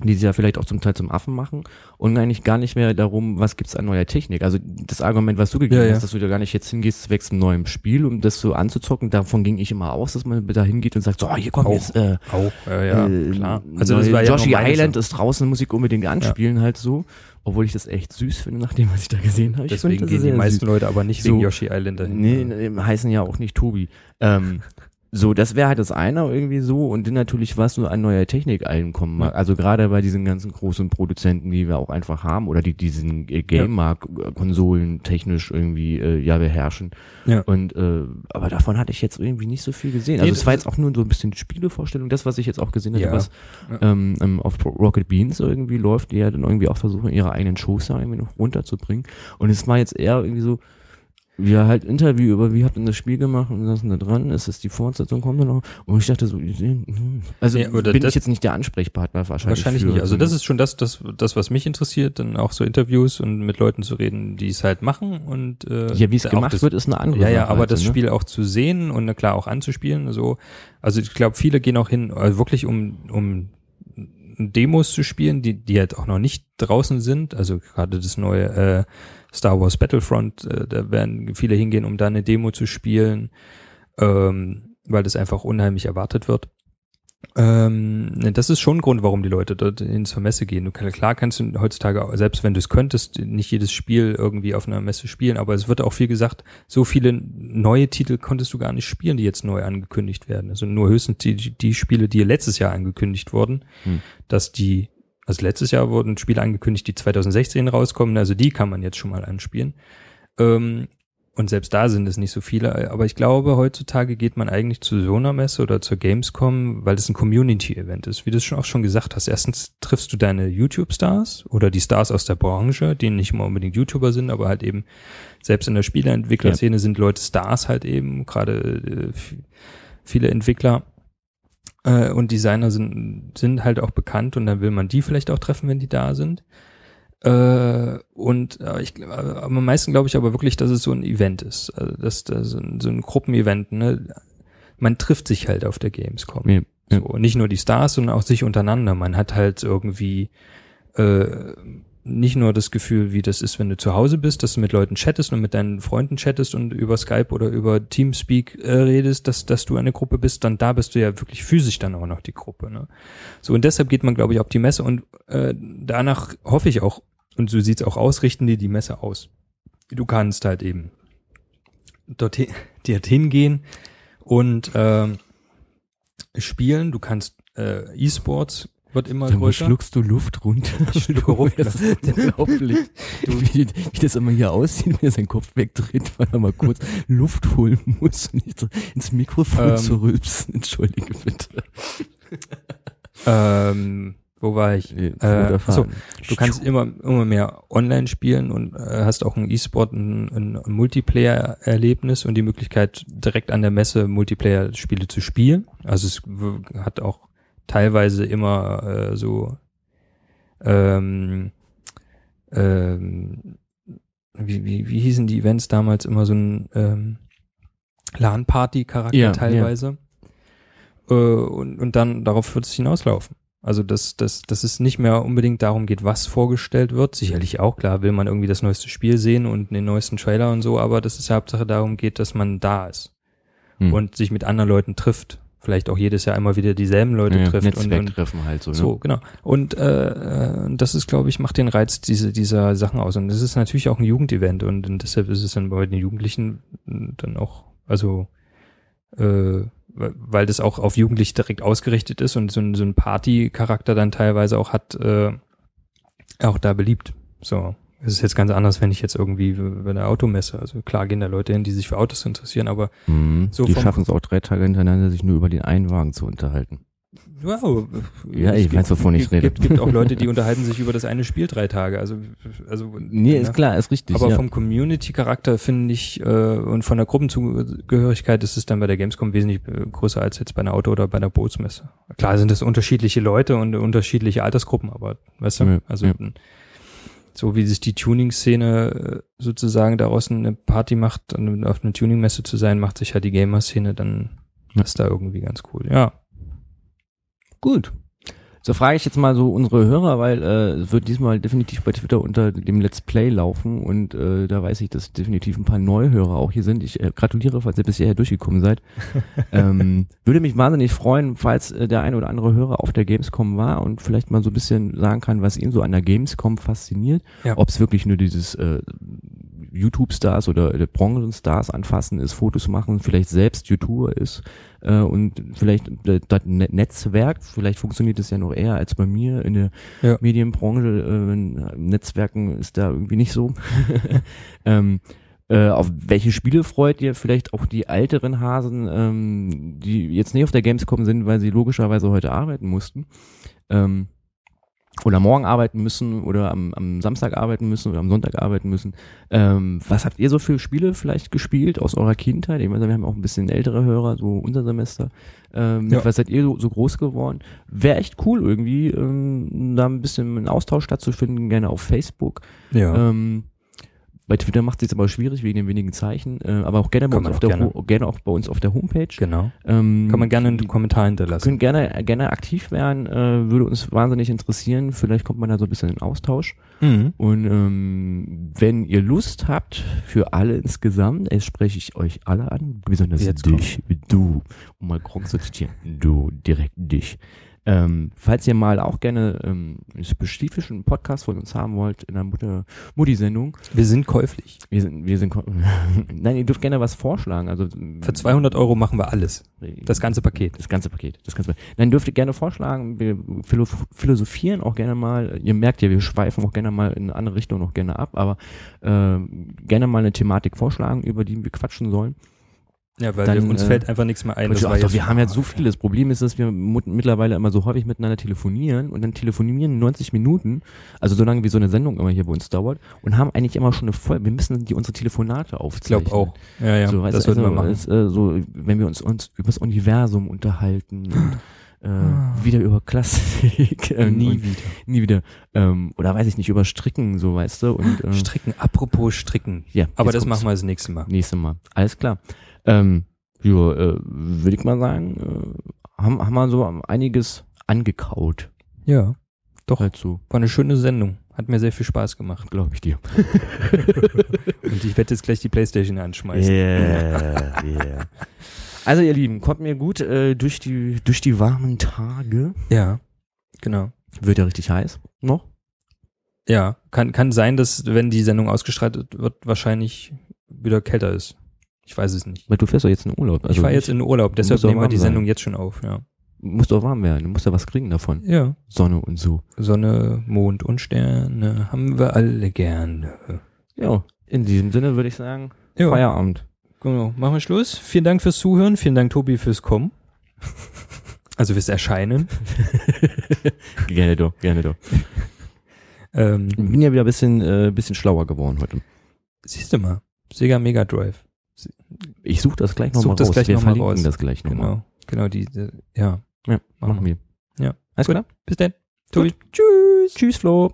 Die sie ja vielleicht auch zum Teil zum Affen machen und eigentlich gar nicht mehr darum, was gibt's an neuer Technik. Also das Argument, was du gegeben Ja, ja. hast, dass du da gar nicht jetzt hingehst, wächst ein neuem Spiel, um das so anzuzocken, davon ging ich immer aus, dass man da hingeht und sagt, so, hier kommt Auch. jetzt äh, Auch, ja, ja, äh, klar. Also das war nur meine Island ist draußen, muss ich unbedingt anspielen halt so, obwohl ich das echt süß finde, nachdem was ich da gesehen habe. Deswegen finde das gehen die meisten süß. Leute aber nicht So. wegen Yoshi Island dahin. Nee, heißen ja auch nicht Tobi. Ähm, so, das wäre halt das eine irgendwie so und dann natürlich, was nur an neuer Technik einkommen mag. Ja. Also gerade bei diesen ganzen großen Produzenten, die wir auch einfach haben oder die diesen äh, Game-Markt-Konsolen technisch irgendwie äh, ja beherrschen. Ja. Und äh, aber davon hatte ich jetzt irgendwie nicht so viel gesehen. Also es war jetzt auch nur so ein bisschen Spielevorstellung, das, was ich jetzt auch gesehen habe, Ja. was ähm, ähm, auf Rocket Beans irgendwie läuft, die ja dann irgendwie auch versuchen, ihre eigenen Shows da irgendwie noch runterzubringen. Und es war jetzt eher irgendwie so, wir halt Interview über, wie habt ihr das Spiel gemacht und was ist denn da dran? Ist es die Fortsetzung, kommt da noch? Und ich dachte so, hm. also oder bin das- ich jetzt nicht der Ansprechpartner wahrscheinlich. Wahrscheinlich nicht. Also so das ist schon das, das, das, was mich interessiert, dann auch so Interviews und mit Leuten zu reden, die es halt machen und äh, ja, wie es gemacht das, wird, ist eine andere Ja, ja, aber halt das ne? Spiel auch zu sehen und na klar auch anzuspielen, so. Also ich glaube, viele gehen auch hin, also wirklich um, um Demos zu spielen, die, die halt auch noch nicht draußen sind. Also gerade das neue äh, Star Wars Battlefront, äh, da werden viele hingehen, um da eine Demo zu spielen, ähm, weil das einfach unheimlich erwartet wird. Ähm, das ist schon ein Grund, warum die Leute dort hin zur Messe gehen. Du, klar kannst du heutzutage, selbst wenn du es könntest, nicht jedes Spiel irgendwie auf einer Messe spielen, aber es wird auch viel gesagt, so viele neue Titel konntest du gar nicht spielen, die jetzt neu angekündigt werden. Also nur höchstens die, die Spiele, die letztes Jahr angekündigt wurden, Hm. dass die, also letztes Jahr wurden Spiele angekündigt, die 2016 rauskommen, also die kann man jetzt schon mal anspielen. Ähm, und selbst da sind es nicht so viele, aber ich glaube, heutzutage geht man eigentlich zu so einer Messe oder zur Gamescom, weil das ein Community-Event ist. Wie du es schon auch schon gesagt hast, erstens triffst du deine YouTube-Stars oder die Stars aus der Branche, die nicht immer unbedingt YouTuber sind, aber halt eben selbst in der Spieleentwicklerszene sind Leute Stars halt eben, gerade äh, viele Entwickler äh, und Designer sind, sind halt auch bekannt und dann will man die vielleicht auch treffen, wenn die da sind. Äh, und äh, ich, am meisten glaube ich aber wirklich, dass es so ein Event ist. Also dass das so ein, so ein Gruppenevent, ne? Man trifft sich halt auf der Gamescom. Ja, ja. So, nicht nur die Stars, sondern auch sich untereinander. Man hat halt irgendwie äh, nicht nur das Gefühl, wie das ist, wenn du zu Hause bist, dass du mit Leuten chattest und mit deinen Freunden chattest und über Skype oder über Teamspeak äh, redest, dass, dass du eine Gruppe bist, dann da bist du ja wirklich physisch dann auch noch die Gruppe. Ne? So, und deshalb geht man, glaube ich, auf die Messe und äh, danach hoffe ich auch, und so sieht's auch aus, richten die die Messe aus. Du kannst halt eben dorthin, dorthin gehen und ähm, spielen. Du kannst äh, E-Sports wird immer Dann größer. schluckst du Luft runter. Ich schlucke runter. Das ist unglaublich. Wie, wie das immer hier aussieht, wenn er seinen Kopf wegdreht, weil er mal kurz Luft holen muss und nicht so ins Mikrofon Ähm. zu rülpsen. Entschuldige bitte. Ähm, wo war ich? Nee, Äh, Faden. du kannst immer, immer mehr online spielen und äh, hast auch ein E-Sport, ein, ein, Multiplayer-Erlebnis und die Möglichkeit, direkt an der Messe Multiplayer-Spiele zu spielen. Also es hat auch teilweise immer äh, so ähm, ähm, wie, wie, wie hießen die Events damals immer so ein ähm, LAN-Party-Charakter Ja, teilweise. Äh, und, und dann darauf wird es hinauslaufen. Also dass, dass, dass es nicht mehr unbedingt darum geht, was vorgestellt wird. Sicherlich auch, klar, will man irgendwie das neueste Spiel sehen und den neuesten Trailer und so, aber dass es ja Hauptsache darum geht, dass man da ist Hm. und sich mit anderen Leuten trifft. Vielleicht auch jedes Jahr immer wieder dieselben Leute ja, trifft. Und, und, Netzwerktreffen halt so. so, Ne? genau. Und äh, äh, das ist, glaube ich, macht den Reiz diese, dieser Sachen aus. Und es ist natürlich auch ein Jugendevent und, und deshalb ist es dann bei den Jugendlichen dann auch, also äh, weil weil das auch auf Jugendliche direkt ausgerichtet ist und so ein, so ein Party-Charakter dann teilweise auch hat, äh, auch da beliebt. So. Es ist jetzt ganz anders, wenn ich jetzt irgendwie bei der Automesse, also klar gehen da Leute hin, die sich für Autos interessieren, aber Mhm. So die schaffen es auch drei Tage hintereinander, sich nur über den einen Wagen zu unterhalten. Wow. Ja, ich Es weiß, wovon ich rede. Gibt, gibt auch Leute, die unterhalten sich über das eine Spiel drei Tage. Also, also Nee, ne? ist klar, ist richtig. Aber ja. vom Community-Charakter finde ich äh, und von der Gruppenzugehörigkeit ist es dann bei der Gamescom wesentlich äh, größer als jetzt bei einer Auto- oder bei einer Bootsmesse. Klar sind das unterschiedliche Leute und unterschiedliche Altersgruppen, aber weißt du, Ja, also ja. So wie sich die Tuning-Szene äh, sozusagen daraus eine Party macht und auf einer Tuning-Messe zu sein, macht sich ja die Gamer-Szene dann Ja. das da irgendwie ganz cool. Ja. Gut. So frage ich jetzt mal so unsere Hörer, weil äh, es wird diesmal definitiv bei Twitter unter dem Let's Play laufen und äh, da weiß ich, dass definitiv ein paar Neuhörer auch hier sind. Ich äh, gratuliere, falls ihr bis hierher durchgekommen seid. ähm, würde mich wahnsinnig freuen, falls äh, der eine oder andere Hörer auf der Gamescom war und vielleicht mal so ein bisschen sagen kann, was ihn so an der Gamescom fasziniert. Ja. Ob es wirklich nur dieses äh, YouTube-Stars oder Branchenstars anfassen ist, Fotos machen, vielleicht selbst YouTuber ist äh, und vielleicht äh, das Ne- Netzwerk, vielleicht funktioniert es ja noch eher als bei mir in der Ja. Medienbranche. Äh, Netzwerken ist da irgendwie nicht so. ähm, äh, auf welche Spiele freut ihr vielleicht auch die älteren Hasen, ähm, die jetzt nicht auf der Gamescom sind, weil sie logischerweise heute arbeiten mussten? Ähm, oder morgen arbeiten müssen oder am, am Samstag arbeiten müssen oder am Sonntag arbeiten müssen. Ähm, was habt ihr so für Spiele vielleicht gespielt aus eurer Kindheit? Ich meine, wir haben auch ein bisschen ältere Hörer, so unser Semester. Ähm, Ja. Was seid ihr so, so groß geworden? Wäre echt cool irgendwie, ähm, da ein bisschen einen Austausch stattzufinden, gerne auf Facebook. Ja. Ähm, bei Twitter macht es jetzt aber schwierig wegen den wenigen Zeichen, äh, aber auch gerne bei, Kann uns auf der gerne. Gerne auch bei uns auf der Homepage. genau. Ähm, Kann man gerne einen Kommentar hinterlassen. können gerne, gerne aktiv werden, äh, würde uns wahnsinnig interessieren. Vielleicht kommt man da so ein bisschen in Austausch. Mhm. Und ähm, wenn ihr Lust habt, für alle insgesamt, jetzt spreche ich euch alle an, besonders Jetzt dich, du, um mal Gronk zu zitieren, du, direkt dich. Ähm, falls ihr mal auch gerne ähm, einen spezifischen Podcast von uns haben wollt in Mutter Mutti-Sendung, Wir sind käuflich. wir sind, wir sind, nein, ihr dürft gerne was vorschlagen. Also Für 200 Euro machen wir alles. Das ganze Paket. das ganze Paket. Das ganze Paket. Dann dürft ihr gerne vorschlagen. Wir philo philosophieren auch gerne mal. Ihr merkt ja, wir schweifen auch gerne mal in eine andere Richtung noch gerne ab, aber äh, gerne mal eine Thematik vorschlagen, über die wir quatschen sollen. Ja, weil Dann, wir, uns äh, fällt einfach nichts mehr ein. Ach war doch, wir haben jetzt so viel. Das Problem ist, dass wir mittlerweile immer so häufig miteinander telefonieren und dann telefonieren 90 Minuten, also so lange wie so eine Sendung immer hier bei uns dauert und haben eigentlich immer schon eine voll. Wir müssen die unsere Telefonate Ich aufzeichnen. glaube auch. Ja, ja, so, das sollten wir also, machen. Ist, äh, so, wenn wir uns, uns über das Universum unterhalten und Ah. äh, wieder über Klassik, ähm, Nie und, wieder. nie wieder, ähm, oder weiß ich nicht, über Stricken, so weißt du, und ähm, Stricken, apropos Stricken. ja, Aber das kommt's. machen wir das nächste Mal. Nächstes Mal. Alles klar. Ähm, ja, äh, würde ich mal sagen, äh, haben, haben wir so einiges angekaut. Ja, doch. Halt so, War eine schöne Sendung. Hat mir sehr viel Spaß gemacht. glaube ich dir. Und ich werde jetzt gleich die Playstation anschmeißen. Yeah, yeah. Also ihr Lieben, kommt mir gut äh, durch die durch die warmen Tage. Ja, genau. Wird ja richtig heiß noch. Ja, kann, kann sein, dass, wenn die Sendung ausgestrahlt wird, wahrscheinlich wieder kälter ist. Ich weiß es nicht. Weil du fährst doch jetzt in den Urlaub. ich fahre jetzt in den Urlaub, deshalb nehmen wir die sein. Sendung jetzt schon auf, ja. muss doch warm werden. Du musst ja was kriegen davon. Ja. Sonne und so. Sonne, Mond und Sterne haben wir alle gerne. Ja, in diesem Sinne würde ich sagen, Ja, Feierabend. genau. Machen wir Schluss. Vielen Dank fürs Zuhören. Vielen Dank, Tobi, fürs Kommen. Also fürs Erscheinen. gerne doch, gerne doch. Ähm, Ich bin ja wieder ein bisschen, äh, bisschen schlauer geworden heute. siehst du mal. Sega Mega Drive. Ich suche das gleich nochmal Such das raus. gleich Wir noch mal verlinken raus. das gleich nochmal. Genau. Genau, die, die ja. Ja, Machen wir. Ja. Alles Gut. klar? Bis dann. Tobi. Tschüss. Tschüss, Flo.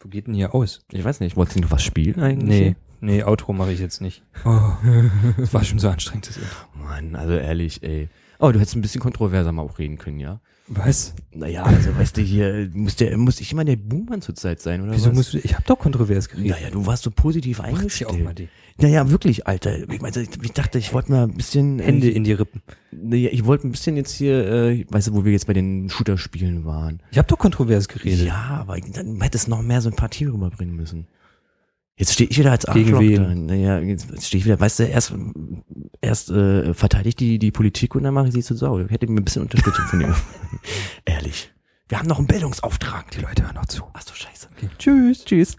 Wo geht denn hier aus? Ich weiß nicht, wolltest du noch was spielen eigentlich? Nee, nee, Outro mache ich jetzt nicht. Oh, das war schon so anstrengend. Das Intro. Mann, also ehrlich, ey. Oh, du hättest ein bisschen kontroverser mal auch reden können, ja? Was? Naja, also weißt du hier, muss, der, muss ich immer der Buhmann zurzeit sein, oder Wieso was? musst du, ich habe doch kontrovers geredet. Naja, du warst so positiv sich eingestellt. auch mal die Naja, wirklich, Alter. Ich, meine, ich dachte, ich wollte mal ein bisschen. Hände ich, in die Rippen. naja, ich wollte ein bisschen jetzt hier, äh, weißt du, wo wir jetzt bei den Shooter-Spielen waren. Ich habe doch kontrovers geredet. Ja, aber dann hättest du noch mehr Sympathie rüberbringen müssen. Jetzt stehe ich wieder als Gegen Arschloch wen? da. Naja, jetzt stehe ich wieder, weißt du, erst, erst äh, verteidigt die, die Politik und dann mache ich sie zu Sau. Ich hätte mir ein bisschen Unterstützung von dir. Ehrlich. Wir haben noch einen Bildungsauftrag. Die Leute hören noch zu. Ach so, scheiße. Okay. Tschüss. Tschüss.